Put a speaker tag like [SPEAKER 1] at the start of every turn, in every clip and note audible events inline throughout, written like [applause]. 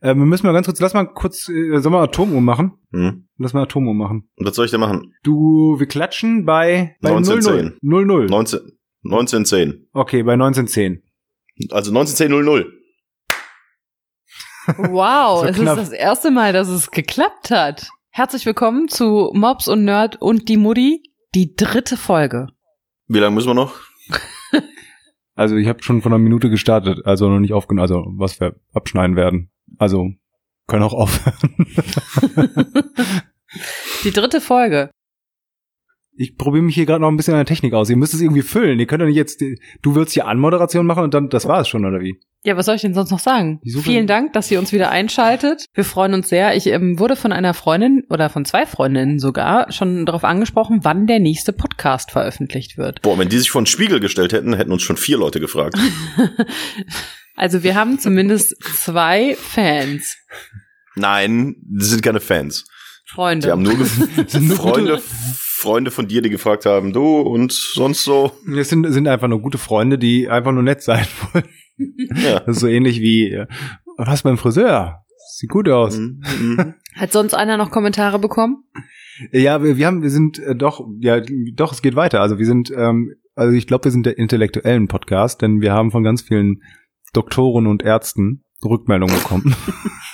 [SPEAKER 1] Äh, wir müssen mal ganz kurz, lass mal kurz, äh, sollen wir Atomuhr machen?
[SPEAKER 2] Hm.
[SPEAKER 1] Lass mal Atomuhr machen.
[SPEAKER 2] Und was soll ich denn machen?
[SPEAKER 1] Du, wir klatschen bei, bei
[SPEAKER 2] 1910.
[SPEAKER 1] 00. 00.
[SPEAKER 2] 19, 1910.
[SPEAKER 1] Okay, bei 1910.
[SPEAKER 2] Also 1910
[SPEAKER 3] Wow,
[SPEAKER 1] So
[SPEAKER 3] es
[SPEAKER 1] knapp.
[SPEAKER 3] ist das erste Mal, dass es geklappt hat. Herzlich willkommen zu Mobs und Nerd und die Mutti, die dritte Folge.
[SPEAKER 2] Wie lange müssen wir noch? [laughs]
[SPEAKER 1] Also ich habe schon von einer Minute gestartet, also noch nicht aufgenommen, also was wir abschneiden werden. Also können auch aufhören. [laughs]
[SPEAKER 3] Die dritte Folge.
[SPEAKER 1] Ich probiere mich hier gerade noch ein bisschen an der Technik aus. Ihr müsst es irgendwie füllen. Ihr könnt doch nicht jetzt, du willst hier Anmoderation machen und dann, das war es schon, oder wie?
[SPEAKER 3] Ja, was soll ich denn sonst noch sagen? Vielen Dank, dass ihr uns wieder einschaltet. Wir freuen uns sehr. Ich ähm, wurde von einer Freundin oder von zwei Freundinnen sogar schon darauf angesprochen, wann der nächste Podcast veröffentlicht wird.
[SPEAKER 2] Boah, wenn die sich vor den Spiegel gestellt hätten, hätten uns schon vier Leute gefragt. [laughs]
[SPEAKER 3] Also wir haben zumindest zwei Fans,
[SPEAKER 2] Nein, die sind keine Fans.
[SPEAKER 3] Freunde.
[SPEAKER 2] Die haben nur gef- [laughs]
[SPEAKER 1] sind nur
[SPEAKER 2] Freunde, Freunde von dir, die gefragt haben, du und sonst so.
[SPEAKER 1] Es sind, sind einfach nur gute Freunde, die einfach nur nett sein [laughs] wollen.
[SPEAKER 2] Ja.
[SPEAKER 1] Das ist so ähnlich wie, äh, was beim Friseur? Sieht gut aus.
[SPEAKER 2] Mhm, mhm.
[SPEAKER 3] Hat sonst einer noch Kommentare bekommen?
[SPEAKER 1] Ja, wir, wir haben, wir sind äh, doch, ja, doch, es geht weiter. Also wir sind, ähm, also ich glaube, wir sind der intellektuellen Podcast, denn wir haben von ganz vielen Doktoren und Ärzten Rückmeldungen bekommen. [laughs]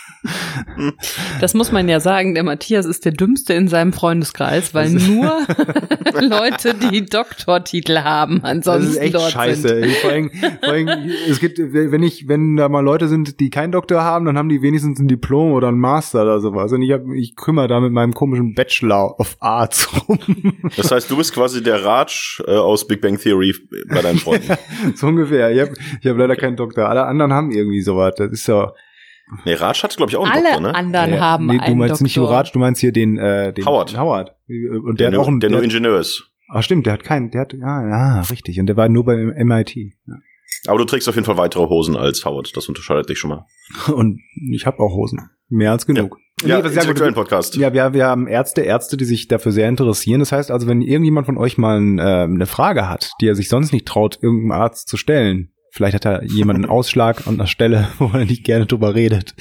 [SPEAKER 3] Das muss man ja sagen, der Matthias ist der dümmste in seinem Freundeskreis, weil nur [laughs] Leute, die Doktortitel haben,
[SPEAKER 1] Das
[SPEAKER 3] ansonsten
[SPEAKER 1] ist echt
[SPEAKER 3] dort
[SPEAKER 1] scheiße.
[SPEAKER 3] sind.
[SPEAKER 1] Vor allem, vor allem, es gibt, wenn ich, wenn da mal Leute sind, die keinen Doktor haben, dann haben die wenigstens ein Diplom oder ein Master oder sowas. Und ich hab, ich kümmere da mit meinem komischen Bachelor of Arts rum.
[SPEAKER 2] Das heißt, du bist quasi der Raj äh, aus Big Bang Theory bei deinen Freunden. [laughs]
[SPEAKER 1] so ungefähr. Ich habe ich hab leider keinen Doktor. Alle anderen haben irgendwie sowas. Das ist ja.
[SPEAKER 2] Nee, Raj hat, glaube ich, auch einen
[SPEAKER 3] Alle
[SPEAKER 2] Doktor, ne?
[SPEAKER 3] anderen
[SPEAKER 1] Ja,
[SPEAKER 3] haben
[SPEAKER 1] nee, du
[SPEAKER 3] einen
[SPEAKER 1] meinst
[SPEAKER 3] Doktor.
[SPEAKER 1] nicht Juraj, du meinst hier den, äh, den
[SPEAKER 2] Howard.
[SPEAKER 1] Howard. Und
[SPEAKER 2] Der,
[SPEAKER 1] der, hat auch
[SPEAKER 2] nur,
[SPEAKER 1] einen,
[SPEAKER 2] der nur
[SPEAKER 1] der,
[SPEAKER 2] Ingenieur ist.
[SPEAKER 1] ach stimmt, der hat keinen, der hat, ja, ja, richtig. Und der war nur beim MIT. Ja.
[SPEAKER 2] Aber du trägst auf jeden Fall weitere Hosen als Howard. Das unterscheidet dich schon mal. [laughs]
[SPEAKER 1] Und ich habe auch Hosen. Mehr als genug.
[SPEAKER 2] Ja,
[SPEAKER 1] Nee, was- ja, gut,
[SPEAKER 2] intellektuellen Podcast.
[SPEAKER 1] Ja, wir, wir haben Ärzte, Ärzte, die sich dafür sehr interessieren. Das heißt also, wenn irgendjemand von euch mal ein, äh, eine Frage hat, die er sich sonst nicht traut, irgendeinem Arzt zu stellen, vielleicht hat er jemanden einen Ausschlag an einer Stelle, [laughs] wo er nicht gerne drüber redet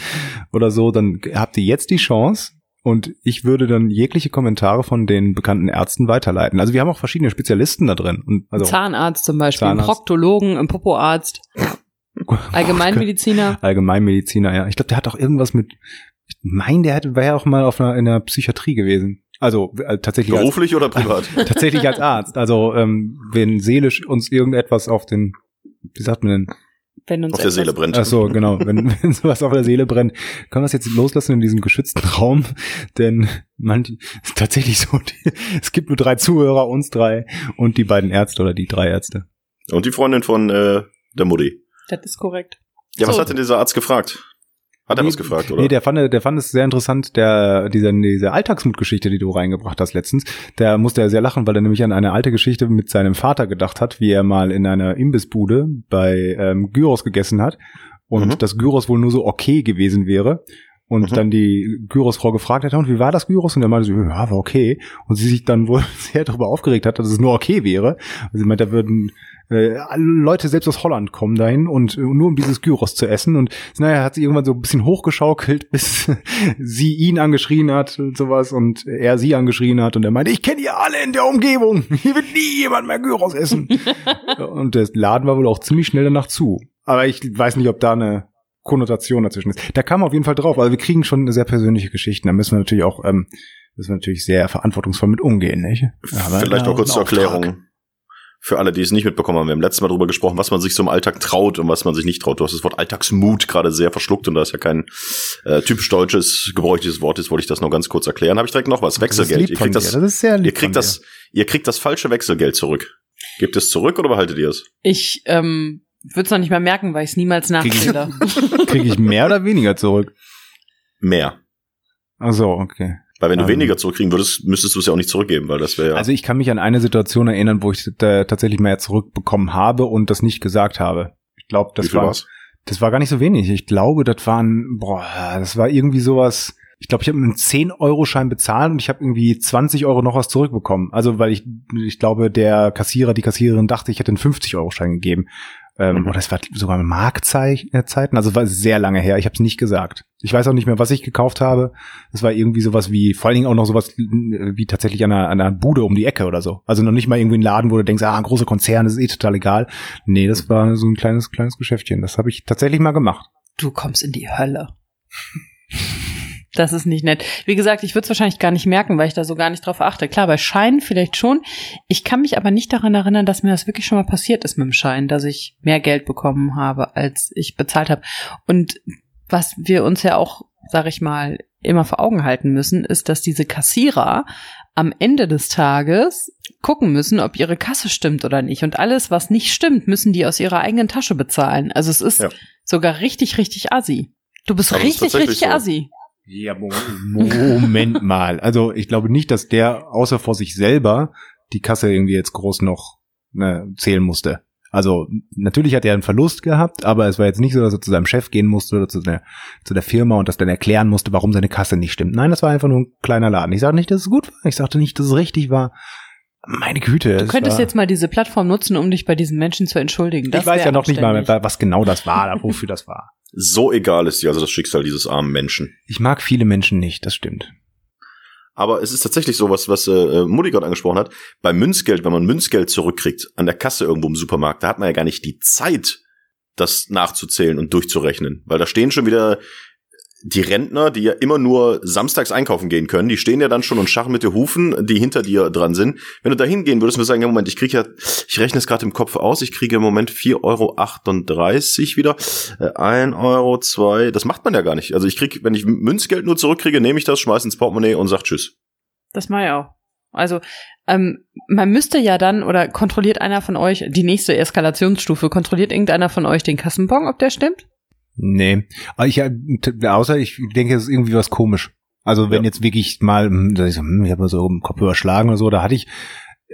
[SPEAKER 1] oder so, dann habt ihr jetzt die Chance. Und ich würde dann jegliche Kommentare von den bekannten Ärzten weiterleiten. Also wir haben auch verschiedene Spezialisten da drin. Und also
[SPEAKER 3] Zahnarzt zum Beispiel,
[SPEAKER 1] Zahnarzt.
[SPEAKER 3] Proktologen, ein Popoarzt, [laughs] Allgemeinmediziner.
[SPEAKER 1] Allgemeinmediziner, ja. Ich glaube, der hat auch irgendwas mit. Ich meine, der hat, war ja auch mal auf einer in der Psychiatrie gewesen. Also äh, tatsächlich als,
[SPEAKER 2] Beruflich oder privat? [laughs]
[SPEAKER 1] tatsächlich als Arzt. Also ähm, wenn seelisch uns irgendetwas auf den, wie sagt man denn?
[SPEAKER 3] Wenn uns
[SPEAKER 2] auf der Seele brennt.
[SPEAKER 1] Ach so, genau. Wenn, [laughs] wenn sowas auf der Seele brennt, können wir es jetzt loslassen in diesem geschützten Raum, [laughs] denn man ist tatsächlich so. Die, es gibt nur drei Zuhörer, uns drei und die beiden Ärzte oder die drei Ärzte.
[SPEAKER 2] Und die Freundin von äh, der Mutti.
[SPEAKER 3] Das ist korrekt.
[SPEAKER 2] Ja, was
[SPEAKER 3] So.
[SPEAKER 2] hat denn dieser Arzt gefragt? Hat er
[SPEAKER 1] Nee,
[SPEAKER 2] was gefragt, oder?
[SPEAKER 1] Nee, der fand, der fand es sehr interessant, der, diese, diese Alltagsmutgeschichte, die du reingebracht hast letztens. Der musste ja sehr lachen, weil er nämlich an eine alte Geschichte mit seinem Vater gedacht hat, wie er mal in einer Imbissbude bei ähm, Gyros gegessen hat und
[SPEAKER 2] Mhm.
[SPEAKER 1] das Gyros wohl nur so okay gewesen wäre. Und
[SPEAKER 2] Mhm.
[SPEAKER 1] dann die Gyrosfrau gefragt hat, und wie war das Gyros? Und er meinte so, ja, war okay. Und sie sich dann wohl [laughs] sehr darüber aufgeregt hat, dass es nur okay wäre. Also sie meinte, da würden äh, alle Leute selbst aus Holland kommen dahin und äh, nur um dieses Gyros zu essen. Und naja, hat sie irgendwann so ein bisschen hochgeschaukelt, [laughs] bis sie ihn angeschrien hat und sowas und er sie angeschrien hat und er meinte, ich kenne ihr alle in der Umgebung. [laughs] Hier wird nie jemand mehr Gyros essen. und der Laden war wohl auch ziemlich schnell danach zu. Aber ich weiß nicht, ob da eine Konnotation dazwischen ist. Da kam auf jeden Fall drauf. Also wir kriegen schon sehr persönliche Geschichten. Da müssen wir natürlich auch, ähm, müssen wir natürlich sehr verantwortungsvoll mit umgehen, nicht? Aber
[SPEAKER 2] Vielleicht
[SPEAKER 1] ja,
[SPEAKER 2] noch kurz zur. Erklärung. Für alle, die es nicht mitbekommen haben, wir haben letztes Mal darüber gesprochen, was man sich so im Alltag traut und was man sich nicht traut. Du hast das Wort Alltagsmut gerade sehr verschluckt und da ist ja kein äh, typisch deutsches, gebräuchliches Wort ist, wollte ich das noch ganz kurz erklären. Habe ich direkt noch was.
[SPEAKER 1] Das ist
[SPEAKER 2] Wechselgeld.
[SPEAKER 1] lieb
[SPEAKER 2] Ihr
[SPEAKER 1] von
[SPEAKER 2] kriegt
[SPEAKER 1] dir.
[SPEAKER 2] das,
[SPEAKER 1] das ist sehr lieb
[SPEAKER 2] ihr kriegt
[SPEAKER 1] von
[SPEAKER 2] das, ihr kriegt das falsche Wechselgeld zurück. Gebt es zurück oder behaltet ihr es?
[SPEAKER 3] Ich ähm, würde es noch nicht mal merken, weil ich es niemals nachzähle. [laughs]
[SPEAKER 1] Kriege ich mehr oder weniger zurück?
[SPEAKER 2] Mehr.
[SPEAKER 1] Ach so, okay.
[SPEAKER 2] Weil wenn du
[SPEAKER 1] Ähm.
[SPEAKER 2] weniger zurückkriegen würdest, müsstest du es ja auch nicht zurückgeben, weil das wäre ja.
[SPEAKER 1] Also ich kann mich an eine Situation erinnern, wo ich tatsächlich mehr zurückbekommen habe und das nicht gesagt habe. Ich glaube,
[SPEAKER 2] wie
[SPEAKER 1] das
[SPEAKER 2] viel
[SPEAKER 1] war
[SPEAKER 2] war's?
[SPEAKER 1] das war gar nicht so wenig. Ich glaube, das waren boah, das war irgendwie sowas. Ich glaube, ich habe einen 10-Euro-Schein bezahlt und ich habe irgendwie 20 Euro noch was zurückbekommen. Also weil ich, ich glaube, der Kassierer, die Kassiererin dachte, ich hätte einen 50-Euro-Schein gegeben. Ähm. Oder es war sogar Markzeiten, also war sehr lange her. Ich habe es nicht gesagt. Ich weiß auch nicht mehr, was ich gekauft habe. Es war irgendwie sowas wie, vor allen Dingen auch noch sowas wie tatsächlich an einer, an einer Bude um die Ecke oder so. Also noch nicht mal irgendwie ein Laden, wo du denkst, ah, ein großer Konzern, das ist eh total egal. Nee, das war so ein kleines, kleines Geschäftchen. Das habe ich tatsächlich mal gemacht.
[SPEAKER 3] Du kommst in die Hölle. Das ist nicht nett. Wie gesagt, ich würde es wahrscheinlich gar nicht merken, weil ich da so gar nicht drauf achte. Klar, bei Scheinen vielleicht schon. Ich kann mich aber nicht daran erinnern, dass mir das wirklich schon mal passiert ist mit dem Schein, dass ich mehr Geld bekommen habe, als ich bezahlt habe. Und was wir uns ja auch, sag ich mal, immer vor Augen halten müssen, ist, dass diese Kassierer am Ende des Tages gucken müssen, ob ihre Kasse stimmt oder nicht. Und alles, was nicht stimmt, müssen die aus ihrer eigenen Tasche bezahlen. Also es ist
[SPEAKER 2] Ja.
[SPEAKER 3] sogar richtig, richtig assi. Du bist
[SPEAKER 2] Aber
[SPEAKER 3] richtig, richtig
[SPEAKER 2] so.
[SPEAKER 3] assi.
[SPEAKER 1] Ja, Mo- Moment mal. Also ich glaube nicht, dass der außer vor sich selber die Kasse irgendwie jetzt groß noch ne, zählen musste. Also natürlich hat er einen Verlust gehabt, aber es war jetzt nicht so, dass er zu seinem Chef gehen musste oder zu der, zu der Firma und das dann erklären musste, warum seine Kasse nicht stimmt. Nein, das war einfach nur ein kleiner Laden. Ich sage nicht, dass es gut war. Ich sagte nicht, dass es richtig war. Meine Güte.
[SPEAKER 3] Du
[SPEAKER 1] es
[SPEAKER 3] könntest
[SPEAKER 1] war,
[SPEAKER 3] jetzt mal diese Plattform nutzen, um dich bei diesen Menschen zu entschuldigen. Das
[SPEAKER 1] ich weiß ja noch nicht mal, was genau das war, wofür das war.
[SPEAKER 2] So egal ist dir also das Schicksal dieses armen Menschen.
[SPEAKER 1] Ich mag viele Menschen nicht, das stimmt.
[SPEAKER 2] Aber es ist tatsächlich so, was, was äh, Mutti gerade angesprochen hat. Bei Münzgeld, wenn man Münzgeld zurückkriegt an der Kasse irgendwo im Supermarkt, da hat man ja gar nicht die Zeit, das nachzuzählen und durchzurechnen. Weil da stehen schon wieder die Rentner, die ja immer nur samstags einkaufen gehen können, die stehen ja dann schon und scharren mit den Hufen, die hinter dir dran sind. Wenn du da hingehen würdest, würdest du sagen, ja Moment, ich kriege ja, ich rechne es gerade im Kopf aus, ich kriege im Moment 4,38 Euro wieder, äh, 1 Euro, 2, das macht man ja gar nicht. Also ich krieg, wenn ich Münzgeld nur zurückkriege, nehme ich das, schmeiß ins Portemonnaie und sag Tschüss.
[SPEAKER 3] Das mache ich auch. Also, ähm, man müsste ja dann, oder kontrolliert einer von euch, die nächste Eskalationsstufe, kontrolliert irgendeiner von euch den Kassenbon, ob der stimmt?
[SPEAKER 1] Nee, ich äh, außer ich denke, es ist irgendwie was komisch. Also wenn
[SPEAKER 2] Ja.
[SPEAKER 1] jetzt wirklich mal, hm, ich, hm, ich habe mal so im Kopf überschlagen oder so, da hatte ich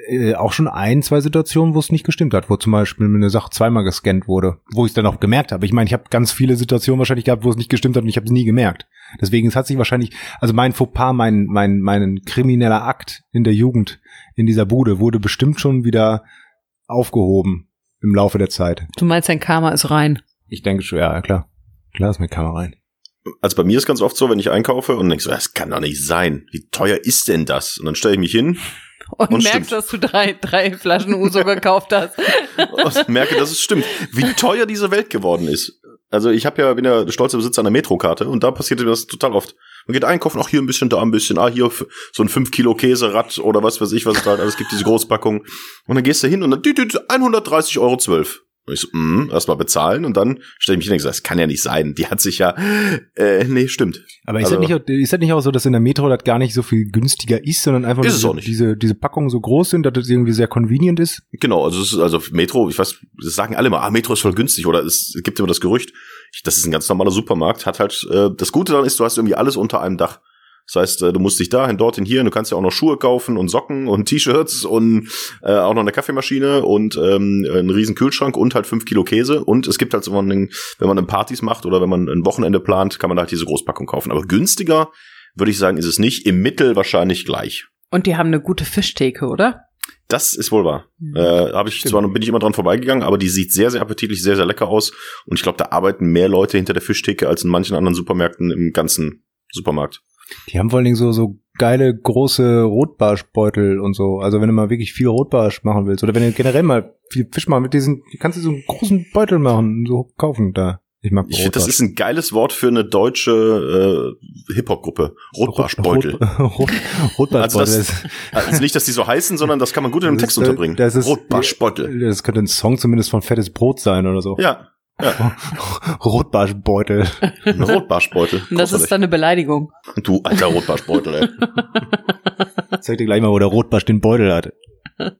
[SPEAKER 1] äh, auch schon ein, zwei Situationen, wo es nicht gestimmt hat, wo zum Beispiel eine Sache zweimal gescannt wurde, wo ich es dann auch gemerkt habe. Ich meine, ich habe ganz viele Situationen wahrscheinlich gehabt, wo es nicht gestimmt hat und ich habe es nie gemerkt. Deswegen es hat sich wahrscheinlich, also mein Fauxpas, mein mein mein krimineller Akt in der Jugend in dieser Bude wurde bestimmt schon wieder aufgehoben im Laufe der Zeit.
[SPEAKER 3] Du meinst, dein Karma ist rein.
[SPEAKER 1] Ich denke schon, ja klar, klar ist mit Kamera rein.
[SPEAKER 2] Also bei mir ist ganz oft so, wenn ich einkaufe und denk so, das kann doch nicht sein. Wie teuer ist denn das? Und dann stelle ich mich hin [laughs]
[SPEAKER 3] Und,
[SPEAKER 2] Und
[SPEAKER 3] merkst,
[SPEAKER 2] stimmt.
[SPEAKER 3] dass du drei, drei Flaschen Uso gekauft hast. [laughs]
[SPEAKER 2] und merke, dass es stimmt. Wie teuer diese Welt geworden ist. Also ich habe ja, bin ja stolzer Besitzer einer Metrokarte und da passiert mir das total oft. Man geht einkaufen, auch hier ein bisschen, da ein bisschen, ah, hier so ein 5 Kilo Käserad oder was weiß ich, was es da halt alles gibt, diese Großpackung. Und dann gehst du hin und dann tü- tü- tü, 130,12 Euro. Und ich so, mm, erstmal bezahlen und dann stelle ich mich hin und sage, das kann ja nicht sein. Die hat sich ja, äh, nee, stimmt.
[SPEAKER 1] Aber ist,
[SPEAKER 2] Also-
[SPEAKER 1] das nicht, auch- ist das nicht auch so, dass in der Metro das gar nicht so viel günstiger ist, sondern einfach
[SPEAKER 2] Ist
[SPEAKER 1] nur
[SPEAKER 2] es
[SPEAKER 1] diese, diese, Packungen so groß sind, dass das irgendwie sehr convenient ist?
[SPEAKER 2] Genau, also es ist also Metro, ich weiß, das sagen alle mal, ah, Metro ist voll günstig oder es gibt immer das Gerücht. Das ist ein ganz normaler Supermarkt, hat halt äh, das Gute daran ist, du hast irgendwie alles unter einem Dach. Das heißt, äh, du musst dich dahin, dorthin, hier, du kannst ja auch noch Schuhe kaufen und Socken und T-Shirts und äh, auch noch eine Kaffeemaschine und ähm, einen riesen Kühlschrank und halt fünf Kilo Käse. Und es gibt halt so einen, wenn man Partys macht oder wenn man ein Wochenende plant, kann man halt diese Großpackung kaufen. Aber günstiger, würde ich sagen, ist es nicht. Im Mittel wahrscheinlich gleich.
[SPEAKER 3] Und die haben eine gute Fischtheke, oder?
[SPEAKER 2] Das ist wohl wahr.
[SPEAKER 3] Mhm.
[SPEAKER 2] Äh, habe ich zwar bin ich immer dran vorbeigegangen, aber die sieht sehr sehr appetitlich, sehr sehr lecker aus und ich glaube, da arbeiten mehr Leute hinter der Fischtheke als in manchen anderen Supermärkten im ganzen Supermarkt.
[SPEAKER 1] Die haben vor allen Dingen so, so geile große Rotbarschbeutel und so. Also wenn du mal wirklich viel Rotbarsch machen willst oder wenn du generell mal viel Fisch machen mit diesen, kannst du so einen großen Beutel machen, und so kaufen da. Ich mag
[SPEAKER 2] Ich finde, das ist ein geiles Wort für eine deutsche äh, Hip-Hop-Gruppe. Rotbarschbeutel.
[SPEAKER 1] Rot, Rot, [laughs] Rotbarschbeutel.
[SPEAKER 2] Also das- [laughs] Also nicht, dass die so heißen, sondern das kann man gut in einem Text
[SPEAKER 1] ist, äh,
[SPEAKER 2] unterbringen.
[SPEAKER 1] das ist-
[SPEAKER 2] Rotbarschbeutel.
[SPEAKER 1] das könnte ein Song zumindest von Fettes Brot sein oder so.
[SPEAKER 2] Ja, [laughs]
[SPEAKER 1] Rotbarschbeutel.
[SPEAKER 2] ein Rotbarschbeutel.
[SPEAKER 3] Und das ist dann eine Beleidigung.
[SPEAKER 2] du alter Rotbarschbeutel, ey. [laughs]
[SPEAKER 1] Zeig dir gleich mal, wo der Rotbarsch den Beutel hat.
[SPEAKER 3] Das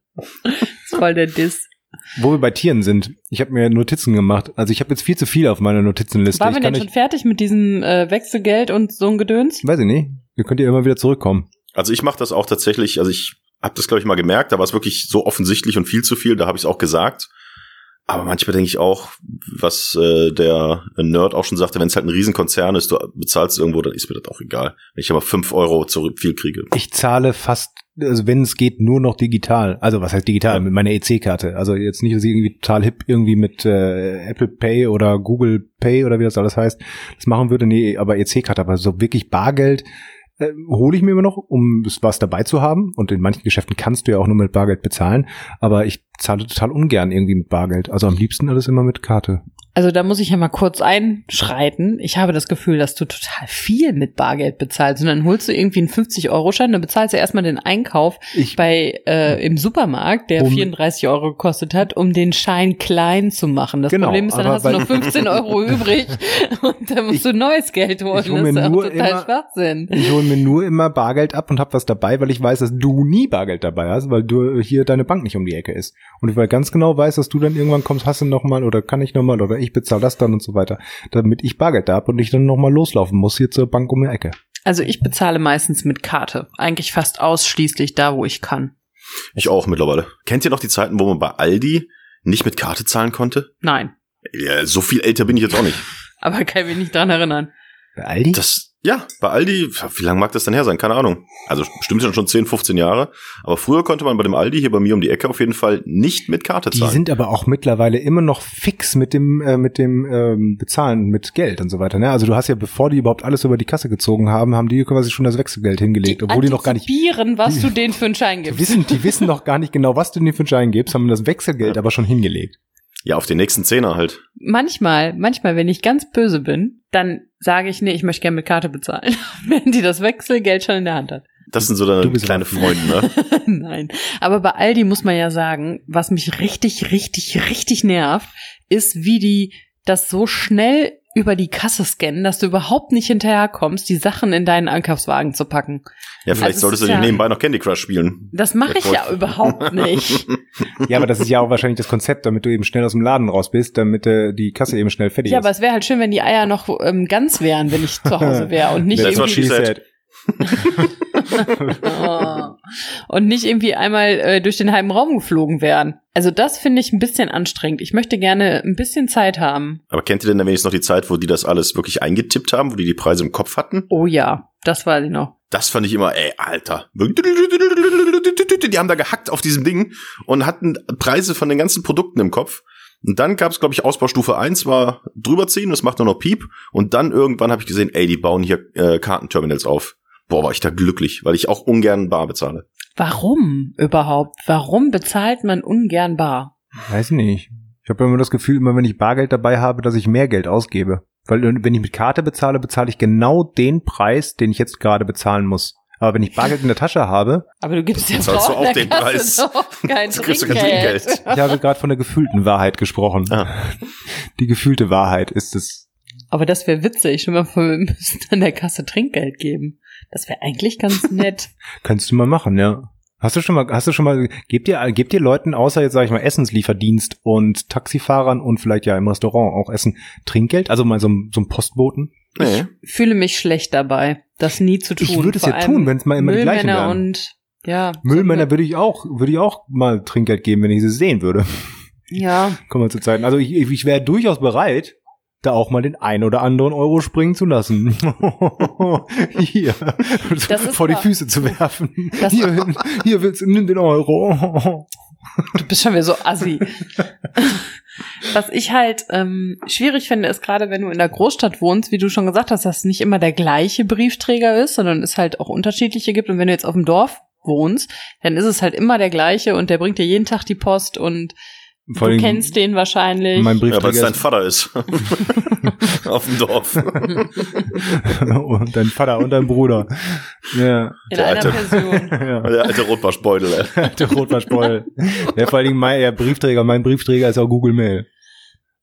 [SPEAKER 3] ist voll der Diss.
[SPEAKER 1] Wo wir bei Tieren sind, ich habe mir Notizen gemacht. Also ich habe jetzt viel zu viel auf meiner Notizenliste.
[SPEAKER 3] Waren wir denn schon fertig mit diesem äh, Wechselgeld und so ein Gedöns?
[SPEAKER 1] weiß ich nicht. Ihr könnt ja immer wieder zurückkommen.
[SPEAKER 2] Also ich mache das auch tatsächlich, also ich habe das glaube ich mal gemerkt, da war es wirklich so offensichtlich und viel zu viel, da habe ich es auch gesagt. Aber manchmal denke ich auch, was äh, der Nerd auch schon sagte, wenn es halt ein Riesenkonzern ist, du bezahlst irgendwo, dann ist mir das auch egal. Wenn ich aber fünf Euro zurück viel kriege.
[SPEAKER 1] Ich zahle fast also wenn es geht, nur noch digital. Also was heißt digital?
[SPEAKER 2] Ja.
[SPEAKER 1] Mit meiner EC-Karte. Also jetzt nicht, dass ich irgendwie total hip irgendwie mit äh, Apple Pay oder Google Pay oder wie das alles heißt, das machen würde. Nee, aber EC-Karte, aber so wirklich Bargeld äh, hole ich mir immer noch, um was dabei zu haben. Und in manchen Geschäften kannst du ja auch nur mit Bargeld bezahlen. Aber ich zahle total ungern irgendwie mit Bargeld. Also am liebsten alles immer mit Karte.
[SPEAKER 3] Also da muss ich ja mal kurz einschreiten. Ich habe das Gefühl, dass du total viel mit Bargeld bezahlst. Und dann holst du irgendwie einen 50-Euro-Schein, dann bezahlst du erstmal den Einkauf
[SPEAKER 1] Ich
[SPEAKER 3] bei äh, im Supermarkt, der
[SPEAKER 1] Um-
[SPEAKER 3] 34 Euro gekostet hat, um den Schein klein zu machen. Das
[SPEAKER 1] Genau,
[SPEAKER 3] Problem ist, dann hast du noch 15 Euro [laughs] übrig und dann musst
[SPEAKER 1] Ich-
[SPEAKER 3] du neues Geld holen.
[SPEAKER 1] ich hol
[SPEAKER 3] das
[SPEAKER 1] mir
[SPEAKER 3] ist
[SPEAKER 1] nur
[SPEAKER 3] total
[SPEAKER 1] immer-
[SPEAKER 3] Schwachsinn.
[SPEAKER 1] Ich hole mir nur immer Bargeld ab und hab was dabei, weil ich weiß, dass du nie Bargeld dabei hast, weil du hier deine Bank nicht um die Ecke ist. Und ich weil ganz genau weiß, dass du dann irgendwann kommst, hast du noch mal oder kann ich noch mal oder ich bezahle das dann und so weiter, damit ich Bargeld da hab und ich dann noch mal loslaufen muss hier zur Bank um die Ecke.
[SPEAKER 3] Also ich bezahle meistens mit Karte. Eigentlich fast ausschließlich da, wo ich kann.
[SPEAKER 2] Ich auch mittlerweile. Kennt ihr noch die Zeiten, wo man bei Aldi nicht mit Karte zahlen konnte?
[SPEAKER 3] Nein.
[SPEAKER 2] Ja, so viel älter bin ich jetzt auch nicht. [laughs]
[SPEAKER 3] Aber kann mich nicht dran erinnern.
[SPEAKER 1] Bei Aldi?
[SPEAKER 2] Das, ja, bei Aldi, wie lange mag das denn her sein? Keine Ahnung. Also bestimmt schon schon 10, 15 Jahre. Aber früher konnte man bei dem Aldi hier bei mir um die Ecke auf jeden Fall nicht mit Karte
[SPEAKER 1] die
[SPEAKER 2] zahlen.
[SPEAKER 1] sind aber auch mittlerweile immer noch fix mit dem äh, mit dem ähm, Bezahlen mit Geld und so weiter. Ne? Also du hast ja, bevor die überhaupt alles über die Kasse gezogen haben, haben die quasi schon das Wechselgeld hingelegt, obwohl die noch gar nicht
[SPEAKER 3] was du denen für einen Schein
[SPEAKER 1] die
[SPEAKER 3] gibst.
[SPEAKER 1] wissen, die wissen noch gar nicht genau, was du denen für einen Schein gibst, haben das Wechselgeld aber schon hingelegt.
[SPEAKER 2] Ja, auf den nächsten Zehner halt.
[SPEAKER 3] manchmal, manchmal, wenn ich ganz böse bin, dann sage ich, nee, ich möchte gerne mit Karte bezahlen, [laughs] wenn die das Wechselgeld schon in der Hand hat.
[SPEAKER 2] Das sind so
[SPEAKER 1] Du
[SPEAKER 2] deine
[SPEAKER 1] bist
[SPEAKER 2] kleine Freunde, ne? [laughs]
[SPEAKER 3] Nein. Aber bei Aldi muss man ja sagen, was mich richtig, richtig, richtig nervt, ist, wie die das so schnell über die Kasse scannen, dass du überhaupt nicht hinterherkommst, die Sachen in deinen Einkaufswagen zu packen.
[SPEAKER 2] Ja, vielleicht
[SPEAKER 3] Also es
[SPEAKER 2] solltest du
[SPEAKER 3] ja-
[SPEAKER 2] nebenbei noch Candy Crush spielen.
[SPEAKER 3] Das mache ich ja überhaupt [laughs] nicht.
[SPEAKER 1] Ja, aber das ist ja auch wahrscheinlich das Konzept, damit du eben schnell aus dem Laden raus bist, damit äh, die Kasse eben schnell fertig
[SPEAKER 3] Ja, aber
[SPEAKER 1] ist.
[SPEAKER 3] es wäre halt schön, wenn die Eier noch ähm, ganz wären, wenn ich zu Hause [laughs] wäre und nicht
[SPEAKER 2] That's
[SPEAKER 3] irgendwie. Oh. [laughs] Und nicht irgendwie einmal äh, durch den halben Raum geflogen wären. Also das finde ich ein bisschen anstrengend. Ich möchte gerne ein bisschen Zeit haben.
[SPEAKER 2] Aber kennt ihr denn dann wenigstens noch die Zeit, wo die das alles wirklich eingetippt haben, wo die die Preise im Kopf hatten?
[SPEAKER 3] Oh ja, das weiß ich noch.
[SPEAKER 2] Das fand ich immer, ey, Alter. Die haben da gehackt auf diesem Ding und hatten Preise von den ganzen Produkten im Kopf. Und dann gab es, glaube ich, Ausbaustufe 1 war drüber ziehen, das macht nur noch Piep. Und dann irgendwann habe ich gesehen, ey, die bauen hier äh, Kartenterminals auf. Boah, war ich da glücklich, weil ich auch ungern bar bezahle.
[SPEAKER 3] Warum überhaupt? Warum bezahlt man ungern bar?
[SPEAKER 1] Weiß ich nicht. Ich habe immer das Gefühl, immer wenn ich Bargeld dabei habe, dass ich mehr Geld ausgebe. Weil wenn ich mit Karte bezahle, bezahle ich genau den Preis, den ich jetzt gerade bezahlen muss. Aber wenn ich Bargeld in der Tasche habe,
[SPEAKER 3] Aber du gibst
[SPEAKER 2] du auch
[SPEAKER 3] der
[SPEAKER 2] den Preis?
[SPEAKER 3] kein [laughs]
[SPEAKER 2] Du kriegst kein
[SPEAKER 3] Trinkgeld. [laughs]
[SPEAKER 1] Ich habe gerade von der gefühlten Wahrheit gesprochen.
[SPEAKER 2] Ah. [laughs]
[SPEAKER 1] Die gefühlte Wahrheit ist es.
[SPEAKER 3] Aber das wäre witzig. Schon mal vor, wir müssen an der Kasse Trinkgeld geben. Das wäre eigentlich ganz [laughs] nett.
[SPEAKER 1] Kannst du mal machen, ja. Hast du schon mal, hast du schon mal, gebt ihr, gebt ihr Leuten, außer jetzt sage ich mal Essenslieferdienst und Taxifahrern und vielleicht ja im Restaurant auch Essen, Trinkgeld? Also mal so, ein- so ein Postboten?
[SPEAKER 2] Nee.
[SPEAKER 3] Fühle mich schlecht dabei, das nie zu tun.
[SPEAKER 1] Ich würde es ja tun, wenn es mal immer die gleichen
[SPEAKER 3] Müllmänner
[SPEAKER 1] wären.
[SPEAKER 3] und ja.
[SPEAKER 1] Müllmänner würde ich auch, würde ich auch mal Trinkgeld geben, wenn ich sie sehen würde.
[SPEAKER 3] Ja, [laughs]
[SPEAKER 1] Kommen wir zu Zeiten. Also ich, ich wäre durchaus bereit, da auch mal den ein oder anderen Euro springen zu lassen. [laughs] Hier. Vor die. Füße zu werfen.
[SPEAKER 3] Das-
[SPEAKER 1] hier, hier willst du, nimm den Euro.
[SPEAKER 3] du bist schon wieder so assi. Was ich halt ähm, schwierig finde, ist gerade, wenn du in der Großstadt wohnst, wie du schon gesagt hast, dass nicht immer der gleiche Briefträger ist, sondern es halt auch unterschiedliche gibt. Und wenn du jetzt auf dem Dorf wohnst, dann ist es halt immer der gleiche und der bringt dir jeden Tag die Post und
[SPEAKER 1] Vor
[SPEAKER 3] du kennst den wahrscheinlich.
[SPEAKER 1] Mein
[SPEAKER 2] Ja, weil es dein Vater ist. [laughs] Auf dem Dorf.
[SPEAKER 1] und dein Vater und dein Bruder. Ja.
[SPEAKER 3] in
[SPEAKER 2] der
[SPEAKER 3] einer
[SPEAKER 2] alte-
[SPEAKER 3] Person. [laughs]
[SPEAKER 1] ja.
[SPEAKER 2] Der alte Rotwaschbeutel, ey. [laughs]
[SPEAKER 1] Der Rotwaschbeutel. ja, vor allen Dingen mein ja, Briefträger, mein Briefträger ist auch Google Mail.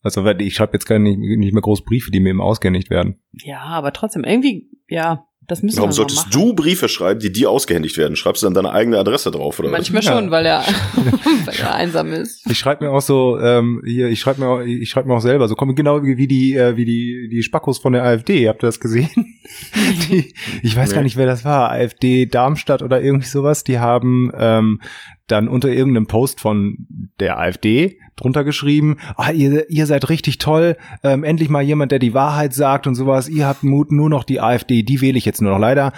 [SPEAKER 1] Also ich schreibe jetzt gar nicht, nicht mehr groß Briefe, die mir eben ausgehändigt werden.
[SPEAKER 3] Ja, aber trotzdem, irgendwie, ja, das müssen
[SPEAKER 2] Warum
[SPEAKER 3] wir
[SPEAKER 2] solltest
[SPEAKER 3] machen.
[SPEAKER 2] du Briefe schreiben, die dir ausgehändigt werden? Schreibst du dann deine eigene Adresse drauf, oder was?
[SPEAKER 3] Manchmal
[SPEAKER 1] Ja.
[SPEAKER 3] schon, weil er, [laughs] weil er einsam ist.
[SPEAKER 1] Ich schreibe mir auch so, ähm, hier, ich schreibe mir, auch, ich schreibe mir auch selber, so kommen genau wie wie die, äh, wie die, die Spackos von der AfD. Habt ihr das gesehen? [laughs] die, ich weiß
[SPEAKER 2] Nee.
[SPEAKER 1] gar nicht, wer das war. AfD Darmstadt oder irgendwie sowas. Die haben ähm, dann unter irgendeinem Post von der AfD drunter geschrieben, ah, ihr, ihr seid richtig toll, ähm, endlich mal jemand, der die Wahrheit sagt und sowas. Ihr habt Mut, nur noch die AfD, die wähle ich jetzt nur noch. Leider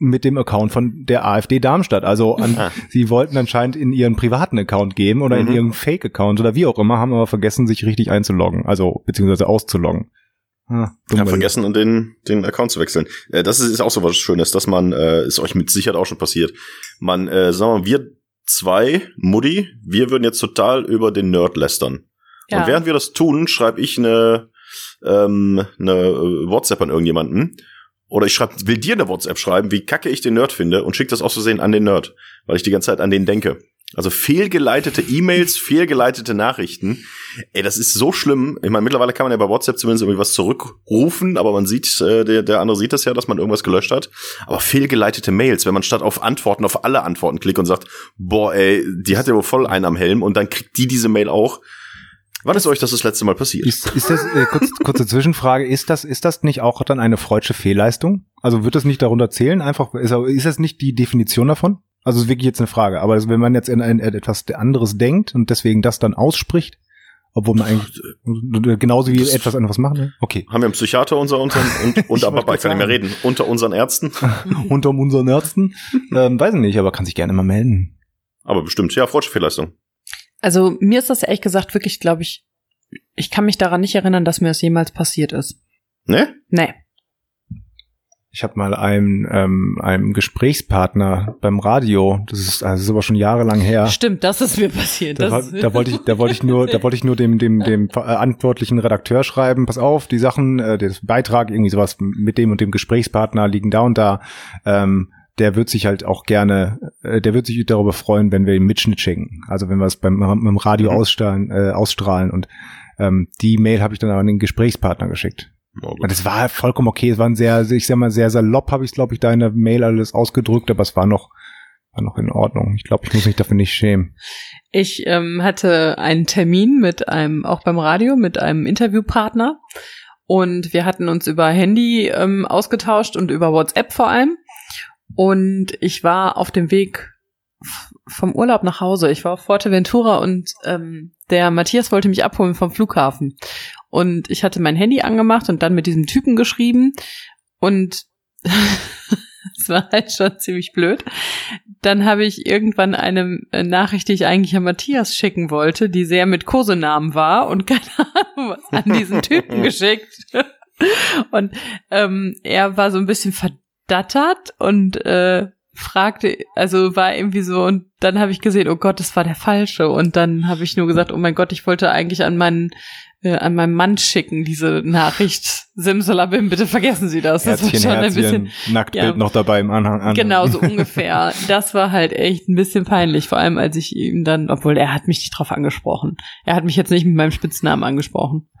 [SPEAKER 1] mit dem Account von der AfD Darmstadt. Also an,
[SPEAKER 2] Ah.
[SPEAKER 1] sie wollten anscheinend in ihren privaten Account geben oder
[SPEAKER 2] Mhm.
[SPEAKER 1] in ihren Fake-Account oder wie auch immer, haben aber vergessen, sich richtig einzuloggen, also beziehungsweise auszuloggen. Ah,
[SPEAKER 2] Ja, vergessen den, den Account zu wechseln. Äh, das ist, ist auch so was Schönes, dass man, äh, ist euch mit Sicherheit auch schon passiert. Man, äh, sagen wir mal, wir zwei, Mutti, wir würden jetzt total über den Nerd lästern.
[SPEAKER 3] Ja.
[SPEAKER 2] Und während wir das tun, schreibe ich eine, ähm, eine äh, WhatsApp an irgendjemanden. Oder ich schreib, will dir eine WhatsApp schreiben, wie kacke ich den Nerd finde und schick das aus Versehen an den Nerd, weil ich die ganze Zeit an den denke. Also fehlgeleitete E-Mails, fehlgeleitete Nachrichten. Ey, das ist so schlimm. Ich meine, mittlerweile kann man ja bei WhatsApp zumindest irgendwie was zurückrufen, aber man sieht, äh, der, der andere sieht das ja, dass man irgendwas gelöscht hat. Aber fehlgeleitete Mails, wenn man statt auf Antworten auf alle Antworten klickt und sagt, boah, ey, die hat ja wohl voll einen am Helm und dann kriegt die diese Mail auch. Wann ist euch das das letzte Mal passiert?
[SPEAKER 1] Ist, ist das, äh, kurz, kurze Zwischenfrage, ist das, ist das nicht auch dann eine freudsche Fehlleistung? Also wird das nicht darunter zählen? Einfach, ist, ist das nicht die Definition davon? Also ist wirklich jetzt eine Frage. Aber wenn man jetzt in ein, etwas anderes denkt und deswegen das dann ausspricht, obwohl man eigentlich äh, genauso wie
[SPEAKER 2] Das-
[SPEAKER 1] etwas anderes machen will? Okay.
[SPEAKER 2] Haben wir einen Psychiater unter unseren [laughs] und, aber
[SPEAKER 1] wollte
[SPEAKER 2] ich kann nicht mehr reden. Unter unseren Ärzten. [laughs]
[SPEAKER 1] Unter unseren Ärzten? ähm, weiß ich nicht, aber kann sich gerne mal melden.
[SPEAKER 2] Aber bestimmt, ja, freudsche Fehlleistung.
[SPEAKER 3] Also mir ist das ehrlich gesagt wirklich, glaube ich, ich kann mich daran nicht erinnern, dass mir das jemals passiert ist.
[SPEAKER 2] Ne?
[SPEAKER 3] Nee.
[SPEAKER 1] Ich habe mal einem, ähm, einem Gesprächspartner beim Radio, das ist, also das ist aber schon jahrelang her.
[SPEAKER 3] Stimmt, das ist mir passiert.
[SPEAKER 1] Da, da wollte ich, da wollte ich nur, da wollte ich nur dem, dem, dem verantwortlichen Redakteur schreiben, pass auf, die Sachen, äh, der Beitrag, irgendwie sowas mit dem und dem Gesprächspartner liegen da und da. Ähm, der wird sich halt auch gerne, äh, der wird sich darüber freuen, wenn wir ihm Mitschnitt schicken. Also wenn wir es beim, beim Radio
[SPEAKER 2] Mhm.
[SPEAKER 1] ausstrahlen, äh, ausstrahlen und ähm, die Mail habe ich dann an den Gesprächspartner geschickt. Und es war vollkommen okay. Es war ein sehr, ich sag mal, sehr salopp habe ich es, glaube ich, da in der Mail alles ausgedrückt, aber es war noch, war noch in Ordnung. Ich glaube, ich muss mich dafür nicht schämen.
[SPEAKER 3] Ich ähm, hatte einen Termin mit einem, auch beim Radio, mit einem Interviewpartner. Und wir hatten uns über Handy ähm, ausgetauscht und über WhatsApp vor allem. Und ich war auf dem Weg vom Urlaub nach Hause. Ich war auf Forteventura und ähm, der Matthias wollte mich abholen vom Flughafen. Und ich hatte mein Handy angemacht und dann mit diesem Typen geschrieben. Und [laughs] es war halt schon ziemlich blöd. Dann habe ich irgendwann eine äh, Nachricht, die ich eigentlich an Matthias schicken wollte, die sehr mit Kosenamen war und [laughs] keine Ahnung was an diesen Typen [laughs] geschickt. Und ähm, er war so ein bisschen verdattert und äh, fragte, also war irgendwie so, und dann habe ich gesehen, oh Gott, das war der falsche. Und dann habe ich nur gesagt, oh mein Gott, ich wollte eigentlich an meinen äh, an meinen Mann schicken, diese Nachricht. Simsalabim, bitte vergessen Sie das. Das war
[SPEAKER 1] Herzchen,
[SPEAKER 3] schon ein bisschen.
[SPEAKER 1] Herzchen, Nacktbild
[SPEAKER 3] ja.
[SPEAKER 1] noch dabei im Anhang. An.
[SPEAKER 3] Genau, so ungefähr. Das war halt echt ein bisschen peinlich, vor allem als ich ihm dann, obwohl er hat mich nicht drauf angesprochen. Er hat mich jetzt nicht mit meinem Spitznamen angesprochen. [laughs]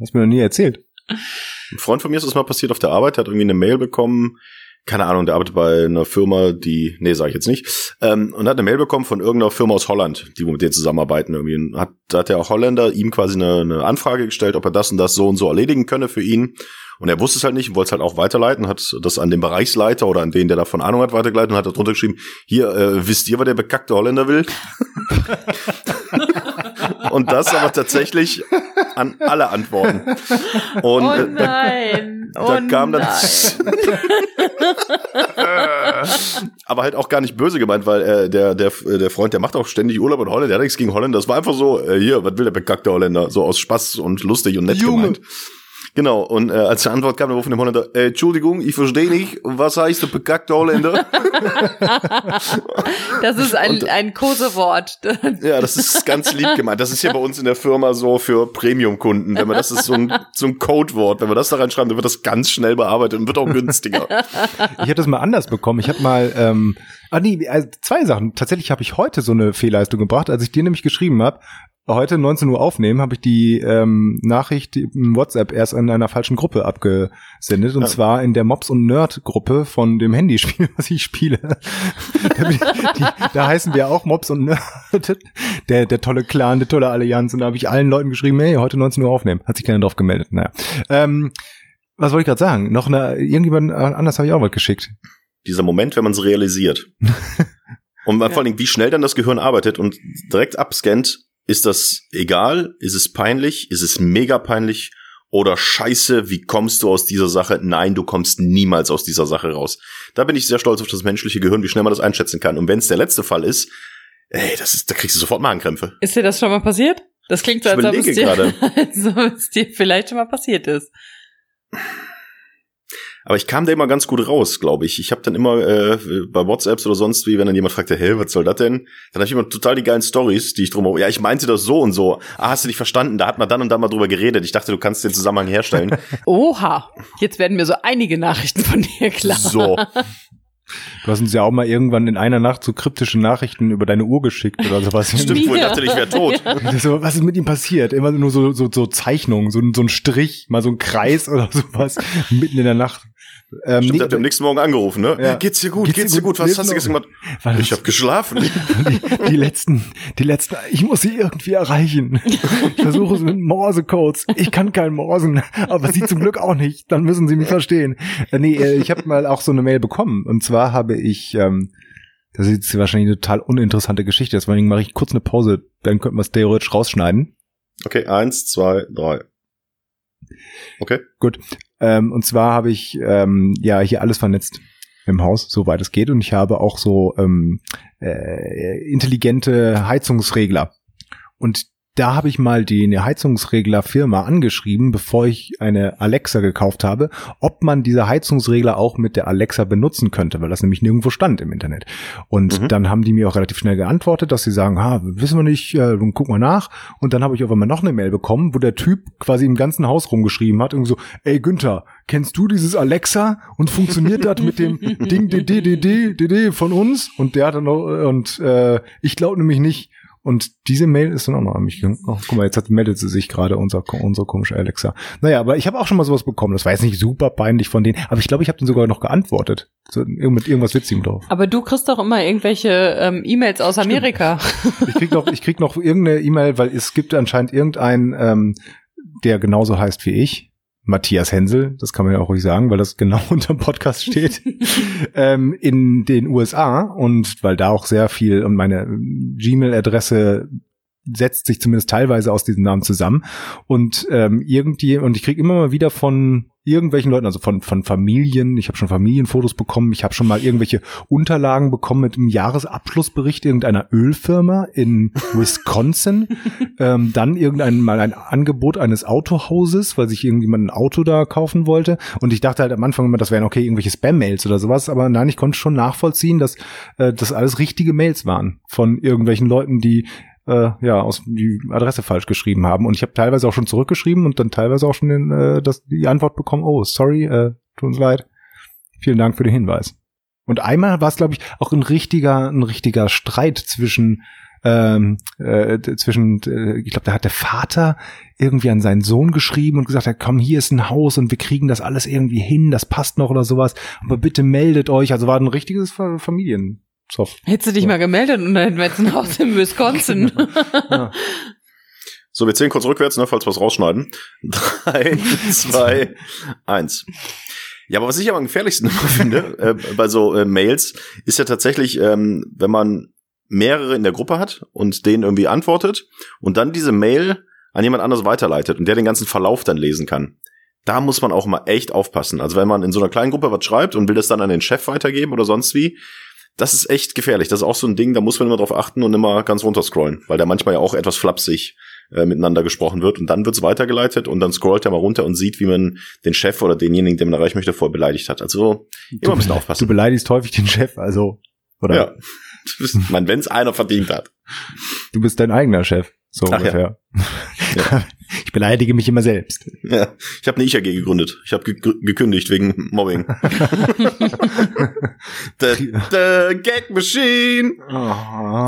[SPEAKER 1] Hast mir noch nie erzählt.
[SPEAKER 2] Ein Freund von mir ist das mal passiert auf der Arbeit, der hat irgendwie eine Mail bekommen, keine Ahnung, der arbeitet bei einer Firma, die, nee, sage ich jetzt nicht, ähm, und hat eine Mail bekommen von irgendeiner Firma aus Holland, die wo mit denen zusammenarbeiten irgendwie. Und hat, da hat der Holländer ihm quasi eine, eine Anfrage gestellt, ob er das und das so und so erledigen könne für ihn. Und er wusste es halt nicht und wollte es halt auch weiterleiten, hat das an den Bereichsleiter oder an den, der davon Ahnung hat, weitergeleitet und hat da drunter geschrieben, hier, äh, wisst ihr, was der bekackte Holländer will? [laughs] und das aber tatsächlich an alle Antworten. Und
[SPEAKER 3] oh
[SPEAKER 2] äh, da,
[SPEAKER 3] nein.
[SPEAKER 2] da
[SPEAKER 3] oh
[SPEAKER 2] kam dann
[SPEAKER 3] nein. [laughs]
[SPEAKER 2] aber halt auch gar nicht böse gemeint, weil äh, der der der Freund, der macht auch ständig Urlaub in Holland, der hat nichts gegen Holländer. Das war einfach so, äh, hier, was will der bekackte Holländer? So aus Spaß und lustig und nett
[SPEAKER 1] Junge.
[SPEAKER 2] gemeint. Genau, und äh, als die Antwort kam, dann rufen dem Holländer, äh, Entschuldigung, ich verstehe nicht, was heißt der bekackte Holländer? [laughs]
[SPEAKER 3] Das ist ein,
[SPEAKER 2] Und-
[SPEAKER 3] ein Kosewort. [laughs]
[SPEAKER 2] ja, das ist ganz lieb gemeint. Das ist ja bei uns in der Firma so für Premium-Kunden. Wenn man das ist so ein, so ein Codewort, wenn wir das da reinschreiben, dann wird das ganz schnell bearbeitet und wird auch günstiger.
[SPEAKER 1] Ich hätte es mal anders bekommen. Ich habe mal, ähm, ah nee, also zwei Sachen. Tatsächlich habe ich heute so eine Fehlleistung gebracht, als ich dir nämlich geschrieben habe. Heute 19 Uhr aufnehmen, habe ich die ähm, Nachricht im WhatsApp erst in einer falschen Gruppe abgesendet. Und
[SPEAKER 2] Ja.
[SPEAKER 1] zwar in der Mobs und Nerd Gruppe von dem Handyspiel, [laughs] was ich spiele. da, die, da heißen wir auch Mobs und Nerd. Der, der tolle Clan, der tolle Allianz. Und da habe ich allen Leuten geschrieben, hey, heute 19 Uhr aufnehmen. Hat sich keiner drauf gemeldet. Naja. Ähm, was wollte ich gerade sagen? Noch eine, irgendjemand anders habe ich auch was geschickt.
[SPEAKER 2] dieser Moment, wenn man es realisiert. [laughs] Und man,
[SPEAKER 3] Ja.
[SPEAKER 2] vor allem, wie schnell dann das Gehirn arbeitet und direkt abscannt, ist das egal, ist es peinlich, ist es mega peinlich oder Scheiße, wie kommst du aus dieser Sache? Nein, du kommst niemals aus dieser Sache raus. Da bin ich sehr stolz auf das menschliche Gehirn, wie schnell man das einschätzen kann. Und wenn es der letzte Fall ist, ey, das ist, da kriegst du sofort Magenkrämpfe.
[SPEAKER 3] Ist dir das schon mal passiert? Das klingt so, als ob es dir, [laughs] als ob es dir vielleicht schon mal passiert ist.
[SPEAKER 2] Aber ich kam da immer ganz gut raus, glaube ich. Ich habe dann immer äh, bei WhatsApps oder sonst wie, wenn dann jemand fragte, hey, was soll das denn? Dann habe ich immer total die geilen Stories, die ich drum. Ja, ich meinte das so und so. Ah, hast du nicht verstanden? Da hat man dann und dann mal drüber geredet. Ich dachte, du kannst den Zusammenhang herstellen. [laughs]
[SPEAKER 3] Oha, jetzt werden mir so einige Nachrichten von dir klar.
[SPEAKER 2] so.
[SPEAKER 1] Du hast uns ja auch mal irgendwann in einer Nacht so kryptische Nachrichten über deine Uhr geschickt oder sowas. [laughs]
[SPEAKER 2] Stimmt, wo ich
[SPEAKER 3] Ja.
[SPEAKER 2] dachte, ich wäre tot.
[SPEAKER 1] So, was ist mit ihm passiert? Immer nur so, so, so Zeichnungen, so, so ein Strich, mal so ein Kreis oder sowas mitten in der Nacht. Ähm,
[SPEAKER 2] Stimmt,
[SPEAKER 1] nee,
[SPEAKER 2] hat am nächsten Morgen angerufen, ne?
[SPEAKER 1] Ja.
[SPEAKER 2] Geht's dir gut? Geht's,
[SPEAKER 1] Geht's
[SPEAKER 2] dir gut?
[SPEAKER 1] gut?
[SPEAKER 2] Was hast du gestern gemacht?
[SPEAKER 1] weil
[SPEAKER 2] Ich habe geschlafen. [laughs]
[SPEAKER 1] die, die letzten, die letzten, ich muss sie irgendwie erreichen. Ich versuche es mit Morsecodes. Ich kann kein Morsen, aber sie zum Glück auch nicht. Dann müssen sie mich verstehen. Äh, nee, äh, ich habe mal auch so eine Mail bekommen. Und zwar habe ich, ähm, das ist jetzt wahrscheinlich eine total uninteressante Geschichte. Deswegen mache ich kurz eine Pause. Dann könnten wir es theoretisch rausschneiden.
[SPEAKER 2] Okay, eins, zwei, drei. Okay.
[SPEAKER 1] Ähm, und zwar habe ich ähm, ja hier alles vernetzt im Haus, soweit es geht. Und ich habe auch so ähm, äh, intelligente Heizungsregler. Und da habe ich mal die Heizungsreglerfirma angeschrieben, bevor ich eine Alexa gekauft habe, ob man diese Heizungsregler auch mit der Alexa benutzen könnte, weil das nämlich nirgendwo stand im Internet. Und
[SPEAKER 2] Mhm.
[SPEAKER 1] dann haben die mir auch relativ schnell geantwortet, dass sie sagen, ha, wissen wir nicht, äh, dann guck mal nach. Und dann habe ich auf einmal noch eine Mail bekommen, wo der Typ quasi im ganzen Haus rumgeschrieben hat, irgendwie so, ey Günther, kennst du dieses Alexa und funktioniert das mit dem [laughs] Ding DDDD DD von uns? Und der hat dann noch, äh, und äh, ich glaube nämlich nicht. Und diese Mail ist dann auch noch an mich gegangen. Oh, guck mal, jetzt hat, meldet sie sich gerade, unser, unsere komische Alexa. Naja, aber ich habe auch schon mal sowas bekommen. Das war jetzt nicht super peinlich von denen, aber ich glaube, ich habe den sogar noch geantwortet. So, mit irgendwas Witzigem drauf.
[SPEAKER 3] Aber du kriegst doch immer irgendwelche ähm, E-Mails aus Amerika. [laughs]
[SPEAKER 1] Ich krieg noch, ich krieg noch irgendeine E-Mail, weil es gibt anscheinend irgendeinen, ähm, der genauso heißt wie ich. Matthias Hensel, das kann man ja auch ruhig sagen, weil das genau [laughs] unter dem Podcast steht, [laughs] ähm, in den USA und weil da auch sehr viel und meine Gmail-Adresse setzt sich zumindest teilweise aus diesem Namen zusammen. Und ähm, irgendwie und ich kriege immer mal wieder von irgendwelchen Leuten, also von von Familien, ich habe schon Familienfotos bekommen, ich habe schon mal irgendwelche Unterlagen bekommen mit einem Jahresabschlussbericht irgendeiner Ölfirma in [laughs] Wisconsin, ähm, dann irgendein mal ein Angebot eines Autohauses, weil sich irgendjemand ein Auto da kaufen wollte. Und ich dachte halt am Anfang immer, das wären okay irgendwelche Spam-Mails oder sowas, aber nein, ich konnte schon nachvollziehen, dass äh, das alles richtige Mails waren von irgendwelchen Leuten, die äh, ja, aus die Adresse falsch geschrieben haben. Und ich habe teilweise auch schon zurückgeschrieben und dann teilweise auch schon den, äh, das, die Antwort bekommen, oh, sorry, äh, tut uns leid. Vielen Dank für den Hinweis. Und einmal war es, glaube ich, auch ein richtiger, ein richtiger Streit zwischen ähm, äh, zwischen, äh, ich glaube, da hat der Vater irgendwie an seinen Sohn geschrieben und gesagt, ja, komm, hier ist ein Haus und wir kriegen das alles irgendwie hin, das passt noch oder sowas, aber bitte meldet euch. Also war ein richtiges Fa- Familienzoff.
[SPEAKER 3] Hättest du dich mal gemeldet und dann hätten wir jetzt ein Haus in Wisconsin. [laughs]
[SPEAKER 1] Ja.
[SPEAKER 2] So, wir zählen kurz rückwärts, ne, falls wir es rausschneiden. [laughs] Drei, zwei, eins. Ja, aber was ich aber am gefährlichsten immer finde, äh, bei so äh, Mails, ist ja tatsächlich, ähm, wenn man mehrere in der Gruppe hat und denen irgendwie antwortet und dann diese Mail an jemand anderes weiterleitet und der den ganzen Verlauf dann lesen kann. Da muss man auch mal echt aufpassen. Also wenn man in so einer kleinen Gruppe was schreibt und will das dann an den Chef weitergeben oder sonst wie, das ist echt gefährlich. Das ist auch so ein Ding, da muss man immer drauf achten und immer ganz runterscrollen, weil da manchmal ja auch etwas flapsig äh, miteinander gesprochen wird und dann wird's weitergeleitet und dann scrollt er mal runter und sieht, wie man den Chef oder denjenigen, den man erreichen möchte, vorher beleidigt hat. Also immer ein bisschen
[SPEAKER 1] Du
[SPEAKER 2] aufpassen.
[SPEAKER 1] beleidigst häufig den Chef, also, oder?
[SPEAKER 2] Ja. Meine, wenn's einer verdient hat.
[SPEAKER 1] Du bist dein eigener Chef. So
[SPEAKER 2] Ach
[SPEAKER 1] ungefähr.
[SPEAKER 2] Ja. [laughs]
[SPEAKER 1] Ich beleidige mich immer selbst.
[SPEAKER 2] Ja. Ich habe eine Ich AG gegründet. Ich habe ge gekündigt wegen Mobbing. [laughs] the, the Gag Machine.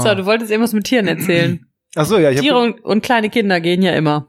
[SPEAKER 3] So, du wolltest irgendwas mit Tieren erzählen.
[SPEAKER 1] Ach so, ja, ich
[SPEAKER 3] Tiere und, und kleine Kinder gehen ja immer.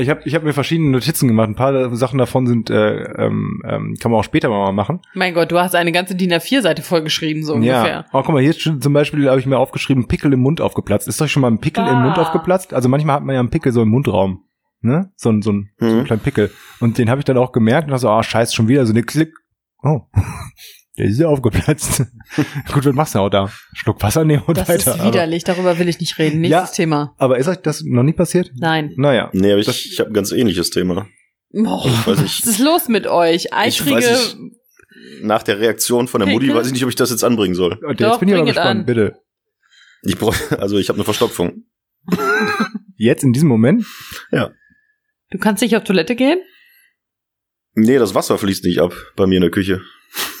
[SPEAKER 1] Ich hab, ich hab mir verschiedene Notizen gemacht. Ein paar Sachen davon sind, äh, ähm, ähm, kann man auch später mal machen.
[SPEAKER 3] Mein Gott, du hast eine ganze DIN A4-Seite vollgeschrieben, so ungefähr.
[SPEAKER 1] Ja. Oh, guck mal, hier ist schon zum Beispiel habe ich mir aufgeschrieben, Pickel im Mund aufgeplatzt. Ist euch schon mal ein Pickel im Mund
[SPEAKER 3] Ah.
[SPEAKER 1] aufgeplatzt? Also manchmal hat man ja einen Pickel so im Mundraum. Ne? So, ein so, ein, so
[SPEAKER 2] Mhm.
[SPEAKER 1] ein kleinen Pickel. Und den habe ich dann auch gemerkt und dachte so, ah, scheiße, schon wieder so eine Klick. Oh. [laughs] Der ist ja aufgeplatzt. [laughs] Gut, was machst du auch da? Schluck Wasser nehmen und
[SPEAKER 3] Das
[SPEAKER 1] weiter.
[SPEAKER 3] ist widerlich, darüber will ich nicht reden. Nächstes
[SPEAKER 1] Ja.
[SPEAKER 3] Thema.
[SPEAKER 1] Aber, aber ist euch das noch nie passiert?
[SPEAKER 3] Nein.
[SPEAKER 1] Naja.
[SPEAKER 2] Nee, aber
[SPEAKER 1] Das-
[SPEAKER 2] ich, ich habe ein ganz ähnliches Thema.
[SPEAKER 3] Oh,
[SPEAKER 2] Weiß ich-
[SPEAKER 3] was ist los mit euch?
[SPEAKER 2] Ich
[SPEAKER 3] Eitrige.
[SPEAKER 2] weiß nicht, nach der Reaktion von der Mutti weiß ich nicht, ob ich das jetzt anbringen soll.
[SPEAKER 3] Doch,
[SPEAKER 1] jetzt bin ich aber gespannt,
[SPEAKER 3] an.
[SPEAKER 1] bitte.
[SPEAKER 2] Ich brauch, also ich habe eine Verstopfung. [laughs]
[SPEAKER 1] Jetzt in diesem Moment?
[SPEAKER 3] Du kannst nicht auf Toilette gehen?
[SPEAKER 2] Nee, das Wasser fließt nicht ab bei mir in der Küche. [laughs]